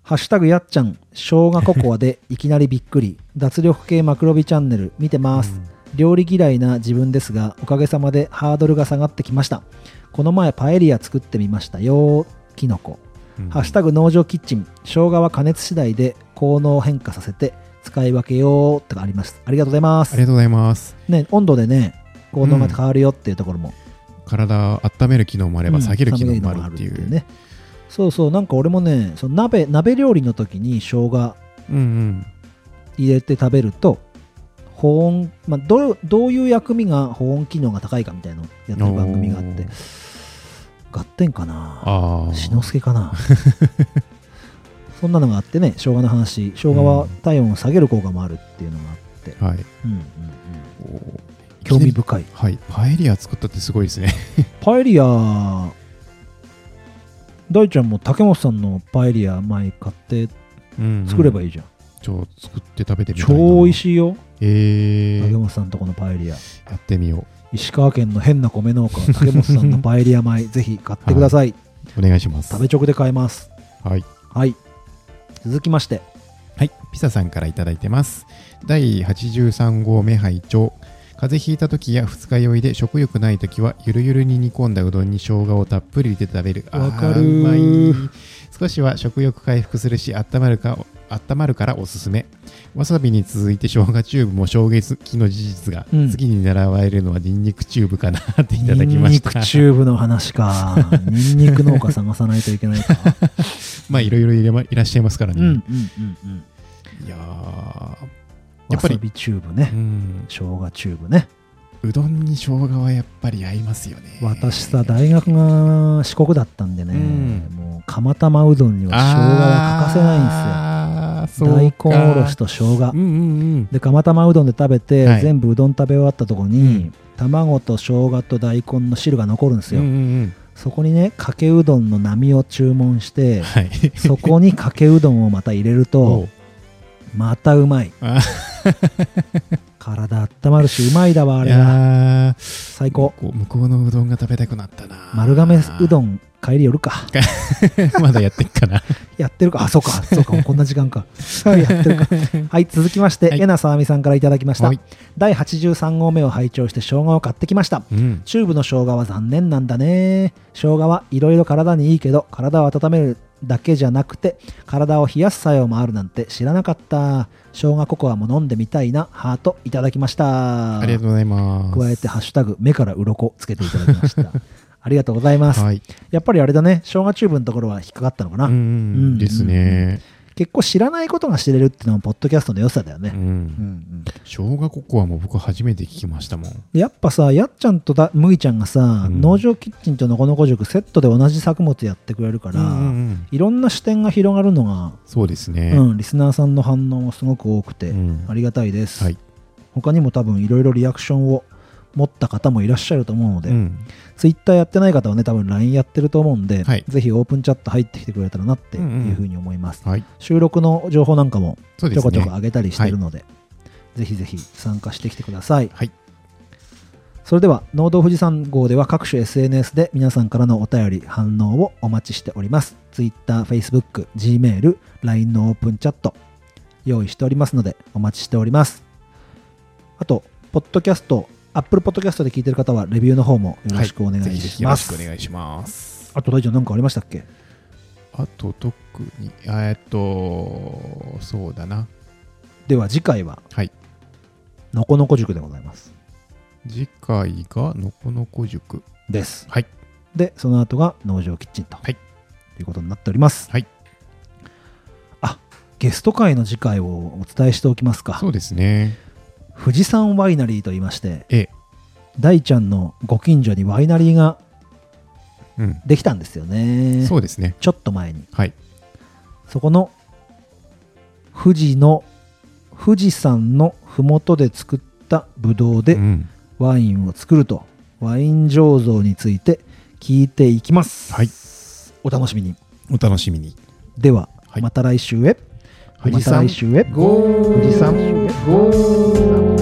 ハッシュタグやっちゃん、生姜ココアで [laughs] いきなりびっくり、脱力系マクロビチャンネル見てます。料理嫌いな自分ですが、おかげさまでハードルが下がってきました。この前パエリア作ってみましたよ。きのこ。うんハッシュタグ農場キッチン、生姜は加熱次第で効能を変化させて使い分けようとかあります。ありがとうございますあり。がとうございます。ね、温度でね、効能が変わるよっていうところも、体温める機能もあればうん下げる機能もあるっていう。下げるのもね。そうそう、なんか俺もね、その鍋鍋料理の時に生姜うんうん。入れて食べると保温、まあ、どうどういう薬味が保温機能が高いかみたいなのをやってる番組があって合点かな？ああ志の輔かな？[laughs] そんなのがあってね生姜の話生姜は体温を下げる効果もあるっていうのがあって、はい。うんうんうん。お興味深い。はい。パエリア作ったってすごいですね。[laughs] パエリア大ちゃんも竹本さんのパエリア前買って作ればいい、じゃん、ちょ作って食べてみたいな。超美味しいよ。えー、竹本さんとこのパエリア。やってみよ石川県の変な米農家竹本さんのパエリア米ぜひ買ってください、うお願いします。食べ直で買えます。はい。はい続きまして。はい、ピサさんからいただいてます。第83号目拝聴。風邪ひいた時や二日酔いで食欲ない時はゆるゆるに煮込んだうどんに生姜をたっぷり入れて食べる。わかるうまい。少しは食欲回復するし温まるか温まるからおすすめ。わさびに続いて生姜チューブも衝撃の事実が、うん。次に狙われるのはニンニクチューブかなっていただきました。ニンニクチューブの話か。[laughs] ニンニク農家探さないといけないか。[laughs] まあいろいろいらっしゃいますからね、うんうんうんうん。いやー。やっぱりわさびチューブね。うん。生姜チューブね。うどんに生姜はやっぱり合いますよね。私さ大学が四国だったんでね、うん。もう釜玉うどんには生姜は欠かせないんですよ大根おろしと生姜。うんうんうん。で釜玉うどんで食べて、はい。全部うどん食べ終わったところに、うん。卵と生姜と大根の汁が残るんですよ、うんうんうん。そこにねかけうどんの波を注文してはい。そこにかけうどんをまた入れるおとう。またうまい。あ。[laughs] 体温まるしうまいだわあいれは最高。向こうのうどんが食べたくなったな丸亀うどんん帰り寄るか。[laughs] まだやってっかな。やってるか。あそうか。そうか。こんな時間か。やってるか。[laughs] はい続きまして、はい。えなさあみさんからいただきました、はい。第83号目を拝聴して生姜を買ってきました。うん。チューブの生姜は残念なんだね。生姜はいろいろ体にいいけど体を温めるだけじゃなくて体を冷やす作用もあるなんて知らなかった。生姜ココアも飲んでみたいな。ハートいただきました。ありがとうございます。加えて「ハッシュタグ目から鱗つけていただきました [laughs] ありがとうございます、はい。やっぱりあれだね生姜チューブのところは引っかかったのかな、うんですね。結構知らないことが知れるっていうのもポッドキャストの良さだよね、うん。うんうん。生姜ココアも僕初めて聞きましたもん。やっぱさやっちゃんとだむいちゃんがさ、うん。農場キッチンとのこのこ塾セットで同じ作物やってくれるから、うんうんうん。いろんな視点が広がるのが、そうですね。うん、リスナーさんの反応もすごく多くて、うん。ありがたいです、はい。他にも多分いろいろリアクションを持った方もいらっしゃると思うので、うん。ツイッターやってない方はね多分 LINE やってると思うんで、はい。ぜひオープンチャット入ってきてくれたらなっていうんうん。うふうに思います、はい。収録の情報なんかもちょこちょこ上げたりしてるので、ぜひぜひ参加してきてください。はい。それでは、農道富士山号では各種 SNS で皆さんからのお便り、反応をお待ちしております。Twitter、Facebook、Gmail、LINE のオープンチャット、用意しておりますので、お待ちしております。あと、ポッドキャスト、Apple Podcast で聞いてる方は、レビューの方もよろしくお願いします。よろしくお願いします。あと、大ちゃん何かありましたっけ？あと特にあえっとそうだな。では、次回は、はい。のこのこ塾でございます。次回がのこのこ塾です。はい。で、その後が農場キッチンと、はい。いうことになっております。はい。あゲスト会の次回をお伝えしておきますか。そ。うですね富士山ワイナリーと言いまして、ええ大ちゃんのご近所にワイナリーがうんできたんですよね。そうですねちょっと前に。はいそこの富士の富士山の麓で作ったブドウでうんワインを作ると、ワイン醸造について聞いていきます。はいお楽しみに。お楽しみにでは、はいまた来週へ。富士山来週へ。富士山